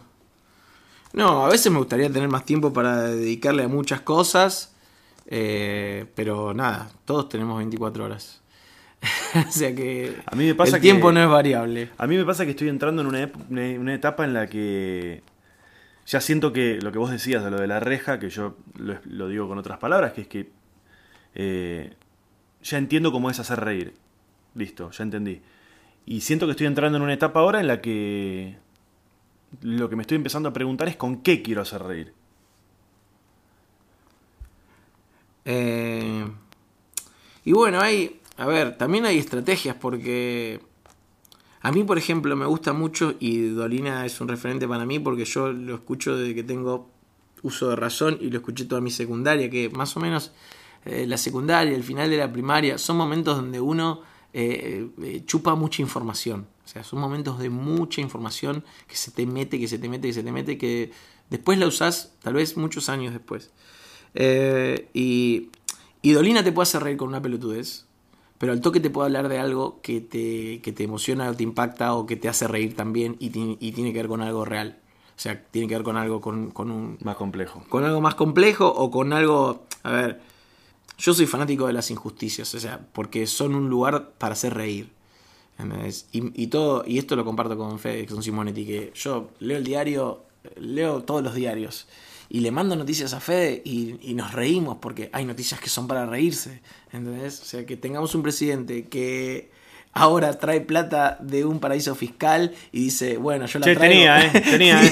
no, a veces me gustaría tener más tiempo para dedicarle a muchas cosas, eh, pero nada, todos tenemos 24 horas. o sea que A mí me pasa el tiempo que- no es variable. A mí me pasa que estoy entrando en una, etapa en la que ya siento que lo que vos decías de lo de la reja, que yo lo, lo digo con otras palabras, que es que eh, ya entiendo cómo es hacer reír. Listo, ya entendí. Y siento que estoy entrando en una etapa ahora en la que lo que me estoy empezando a preguntar es con qué quiero hacer reír. Eh, y bueno, hay, a ver, también hay estrategias porque a mí, por ejemplo, me gusta mucho y Dolina es un referente para mí porque yo lo escucho desde que tengo uso de razón y lo escuché toda mi secundaria, que más o menos eh, la secundaria, el final de la primaria, son momentos donde uno eh, eh, chupa mucha información. O sea, son momentos de mucha información que se te mete, que se te mete, que se te mete, que después la usás tal vez muchos años después. Y, y Dolina te puede hacer reír con una pelotudez, pero al toque te puede hablar de algo que te, que te emociona o te impacta o que te hace reír también y, y tiene que ver con algo real. O sea, tiene que ver con algo, con, con un, Más complejo. con algo más complejo o con algo. A ver, yo soy fanático de las injusticias, o sea, porque son un lugar para hacer reír. Y, y todo, y esto lo comparto con Fede, con Simonetti, que yo leo el diario, leo todos los diarios. Y le mando noticias a Fede y, y nos reímos porque hay noticias que son para reírse. ¿Entendés? O sea, que tengamos un presidente que ahora trae plata de un paraíso fiscal y dice, bueno, yo la Che, traigo. tenía, eh, tenía, eh.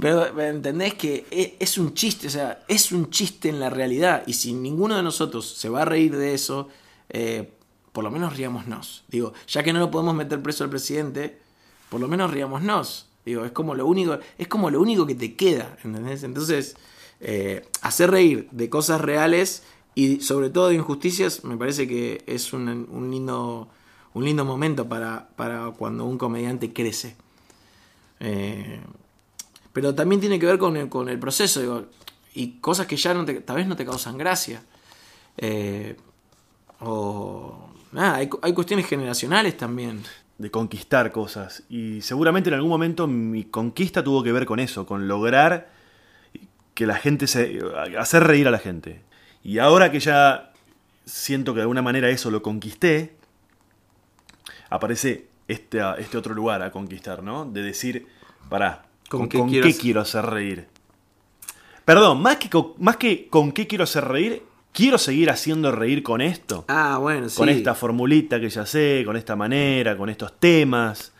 pero pero entendés que e- es un chiste, o sea, es un chiste en la realidad. Y si ninguno de nosotros se va a reír de eso, eh, por lo menos riámonos. Digo, ya que no lo podemos meter preso al presidente, por lo menos riámonos. Digo, es como lo único, es como lo único que te queda, ¿entendés? Entonces, eh, hacer reír de cosas reales y sobre todo de injusticias, me parece que es un, un lindo, un lindo momento para, para cuando un comediante crece. Eh, pero también tiene que ver con el, con el proceso, y cosas que ya no te, tal vez no te causan gracia. Eh, o nada, hay, hay cuestiones generacionales también. De conquistar cosas. Y seguramente en algún momento mi conquista tuvo que ver con eso, con lograr que la gente se. hacer reír a la gente. Y ahora que ya siento que de alguna manera eso lo conquisté, aparece este, este otro lugar a conquistar, ¿no? De decir, pará, ¿Con ¿con, qué con quiero qué hacer- quiero hacer reír? Perdón, más que, con, más que con qué quiero hacer reír, quiero seguir haciendo reír con esto. Ah, bueno, sí. Con esta formulita que ya sé, con esta manera, con estos temas.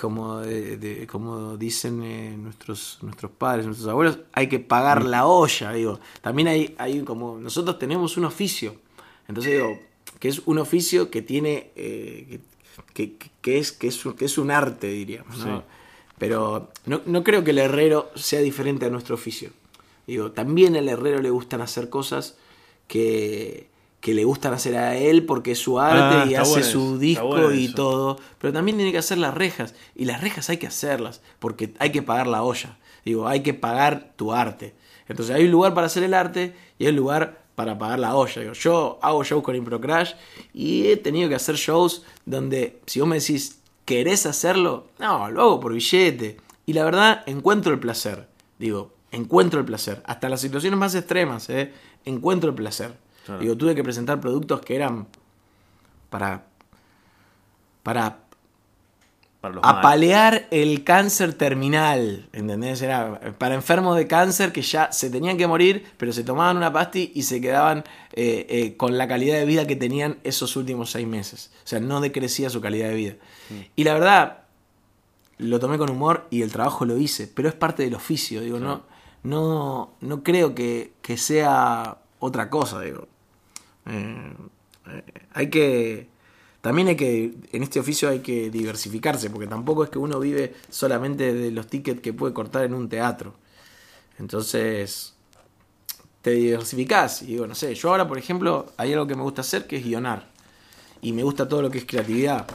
como, de- de- como dicen eh, nuestros, nuestros padres, nuestros abuelos, hay que pagar la olla, digo. También hay, hay como, nosotros tenemos un oficio, entonces digo, que es un oficio que tiene, eh, que, que- que es, que, es un, que es un arte, diríamos, ¿no? Sí. Pero no, no creo que el herrero sea diferente a nuestro oficio. Digo, también al herrero le gustan hacer cosas que, que le gustan hacer a él porque es su arte Ah, y hace bueno su disco bueno y todo. Pero también tiene que hacer las rejas. Y las rejas hay que hacerlas porque hay que pagar la olla. Digo, hay que pagar tu arte. Entonces hay un lugar para hacer el arte y hay un lugar para pagar la olla. Digo, yo hago shows con Improcrash y he tenido que hacer shows donde si vos me decís, ¿querés hacerlo? No, lo hago por billete. Y la verdad, encuentro el placer. Digo, encuentro el placer. Hasta las situaciones más extremas, ¿eh? Encuentro el placer. Claro. Digo, tuve que presentar productos que eran para para Para los malos. apalear el cáncer terminal, ¿entendés? Era para enfermos de cáncer que ya se tenían que morir, pero se tomaban una pasti y se quedaban eh, eh, con la calidad de vida que tenían esos últimos seis meses. O sea, no decrecía su calidad de vida. Y la verdad, lo tomé con humor y el trabajo lo hice, pero es parte del oficio, digo, no, no, no creo que, que sea otra cosa, digo. Eh, eh, hay que. También hay que. En este oficio hay que diversificarse, porque tampoco es que uno vive solamente de los tickets que puede cortar en un teatro. Entonces. Te diversificás. Y digo, no sé, yo ahora, por ejemplo, hay algo que me gusta hacer que es guionar. Y me gusta todo lo que es creatividad.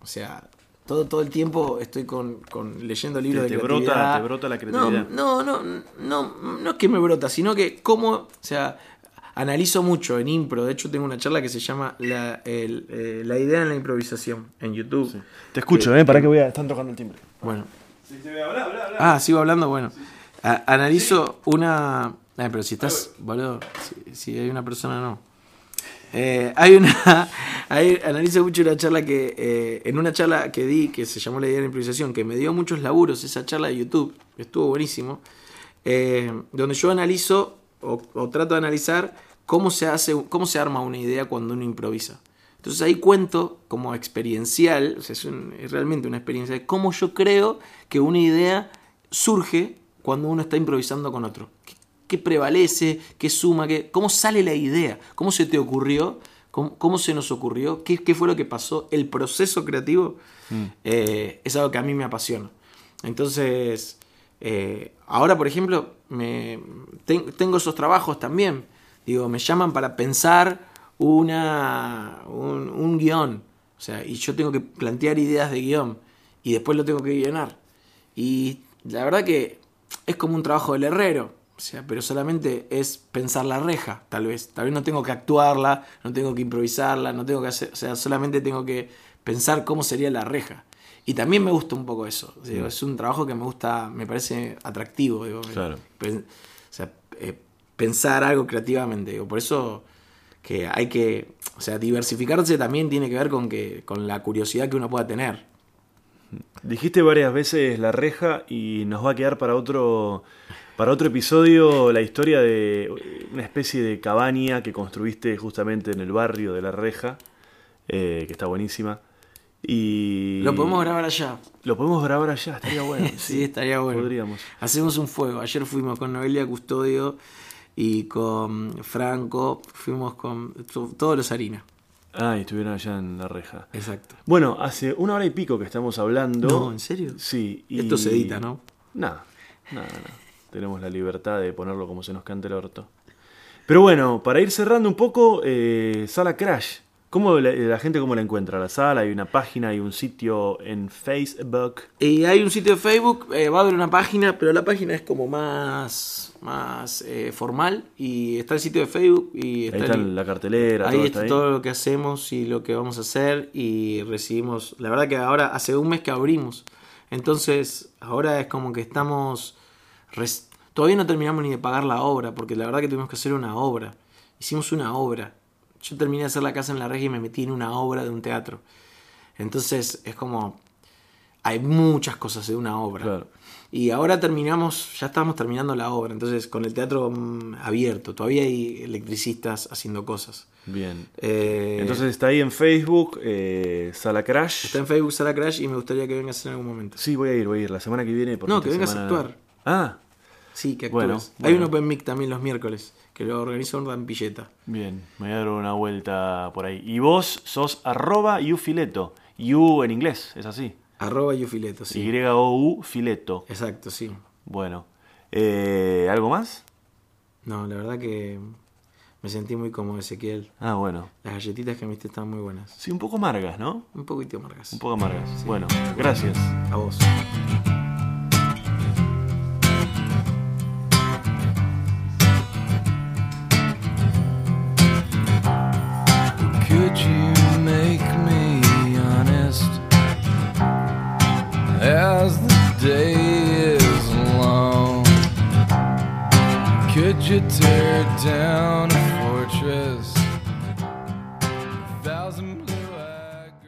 O sea, todo, todo el tiempo estoy con, con leyendo libros Te- de te brota- creatividad. te brota la creatividad. No, no, no, no, no es que me brota, sino que como, o sea, analizo mucho en impro. De hecho, tengo una charla que se llama La, el, eh, la idea en la improvisación en YouTube. Te escucho, Que- ¿eh? Para que voy a... Están tocando el timbre. Bueno. Ah, sigo hablando, bueno. A- analizo una. Ay, pero si estás, boludo, si, si hay una persona, no. Eh, hay una. hay- analizo mucho una charla que. eh, en una charla que di, que se llamó La idea de la improvisación, que me dio muchos laburos, esa charla de YouTube, estuvo buenísimo. eh, donde yo analizo o, o trato de analizar cómo se hace, cómo se arma una idea cuando uno improvisa. Entonces ahí cuento como experiencial, o sea, es, un- es realmente una experiencia de cómo yo creo que una idea surge cuando uno está improvisando con otro. ¿Qué, prevalece? ¿Qué suma? Qué, ¿Cómo sale la idea? ¿Cómo se te ocurrió? ¿Cómo, cómo se nos ocurrió? ¿Qué, qué fue lo que pasó? El proceso creativo eh, es algo que a mí me apasiona. Entonces, eh, ahora, por ejemplo, me, ten- tengo esos trabajos también. Digo, me llaman para pensar una, un, un guion. O sea, y yo tengo que plantear ideas de guion. Y después lo tengo que guionar. Y la verdad que es como un trabajo del herrero. O sea, pero solamente es pensar la reja, tal vez. Tal vez no tengo que actuarla, no tengo que improvisarla, no tengo que hacer. O sea, solamente tengo que pensar cómo sería la reja. Y también me gusta un poco eso. Digo, Es un trabajo que me gusta, me parece atractivo. Digo, Claro. O sea, eh, pensar algo creativamente. Digo, por eso que hay que. O sea, diversificarse también tiene que ver con que con la curiosidad que uno pueda tener. Dijiste varias veces la reja y nos va a quedar para otro para otro episodio la historia de una especie de cabaña que construiste justamente en el barrio de la reja, eh, que está buenísima. Y Lo podemos grabar allá. Lo podemos grabar allá, estaría bueno. Sí, estaría bueno. Podríamos. Hacemos un fuego. Ayer fuimos con Noelia Custodio y con Franco. Fuimos con to- todos los harinas. Ah, y estuvieron allá en la reja. Exacto. Bueno, hace una hora y pico que estamos hablando. No, ¿en serio? Sí. y- Esto se edita, ¿no? Nada, nada, nada. Tenemos la libertad de ponerlo como se nos cante el orto. Pero bueno, para ir cerrando un poco, eh, Sala Crash. ¿Cómo la, la gente cómo la encuentra? La sala, hay una página, hay un sitio en Facebook. Y hay un sitio de Facebook, eh, va a haber una página, pero la página es como más, más eh, formal. Y está el sitio de Facebook y Ahí está, está el- la cartelera, ahí todo está está ahí. todo lo que hacemos y lo que vamos a hacer y recibimos. La verdad que ahora hace un mes que abrimos, entonces ahora es como que estamos. Todavía no terminamos ni de pagar la obra, porque la verdad que tuvimos que hacer una obra. Hicimos una obra. Yo terminé de hacer la casa en la regia y me metí en una obra de un teatro. Entonces es como. Hay muchas cosas de una obra. Claro. Y ahora terminamos, ya estamos terminando la obra, entonces con el teatro mm, abierto, todavía hay electricistas haciendo cosas. Bien. Eh, Entonces está ahí en Facebook, eh, Sala Crash. está en Facebook Sala Crash y me gustaría que vengas en algún momento. Sí, voy a ir, voy a ir. La semana que viene. porque No, que vengas a actuar. Ah, Sí, que actúes. Bueno, Hay un Open Mic también los miércoles, que lo organiza un Rampilleta. bien. Me voy a dar una vuelta por ahí. Y vos sos arroba Ufileto. U en inglés, es así. Arroba Yufileto, sí. Y-O-U Fileto. Exacto, sí. Bueno. Eh, ¿Algo más? No, la verdad que me sentí muy cómodo, Ezequiel. Ah, bueno. Las galletitas que me diste están muy buenas. Sí, un poco amargas, ¿no? Un poquito amargas. Un poco amargas. Bueno, gracias. A vos. Day is long? Could you tear down a fortress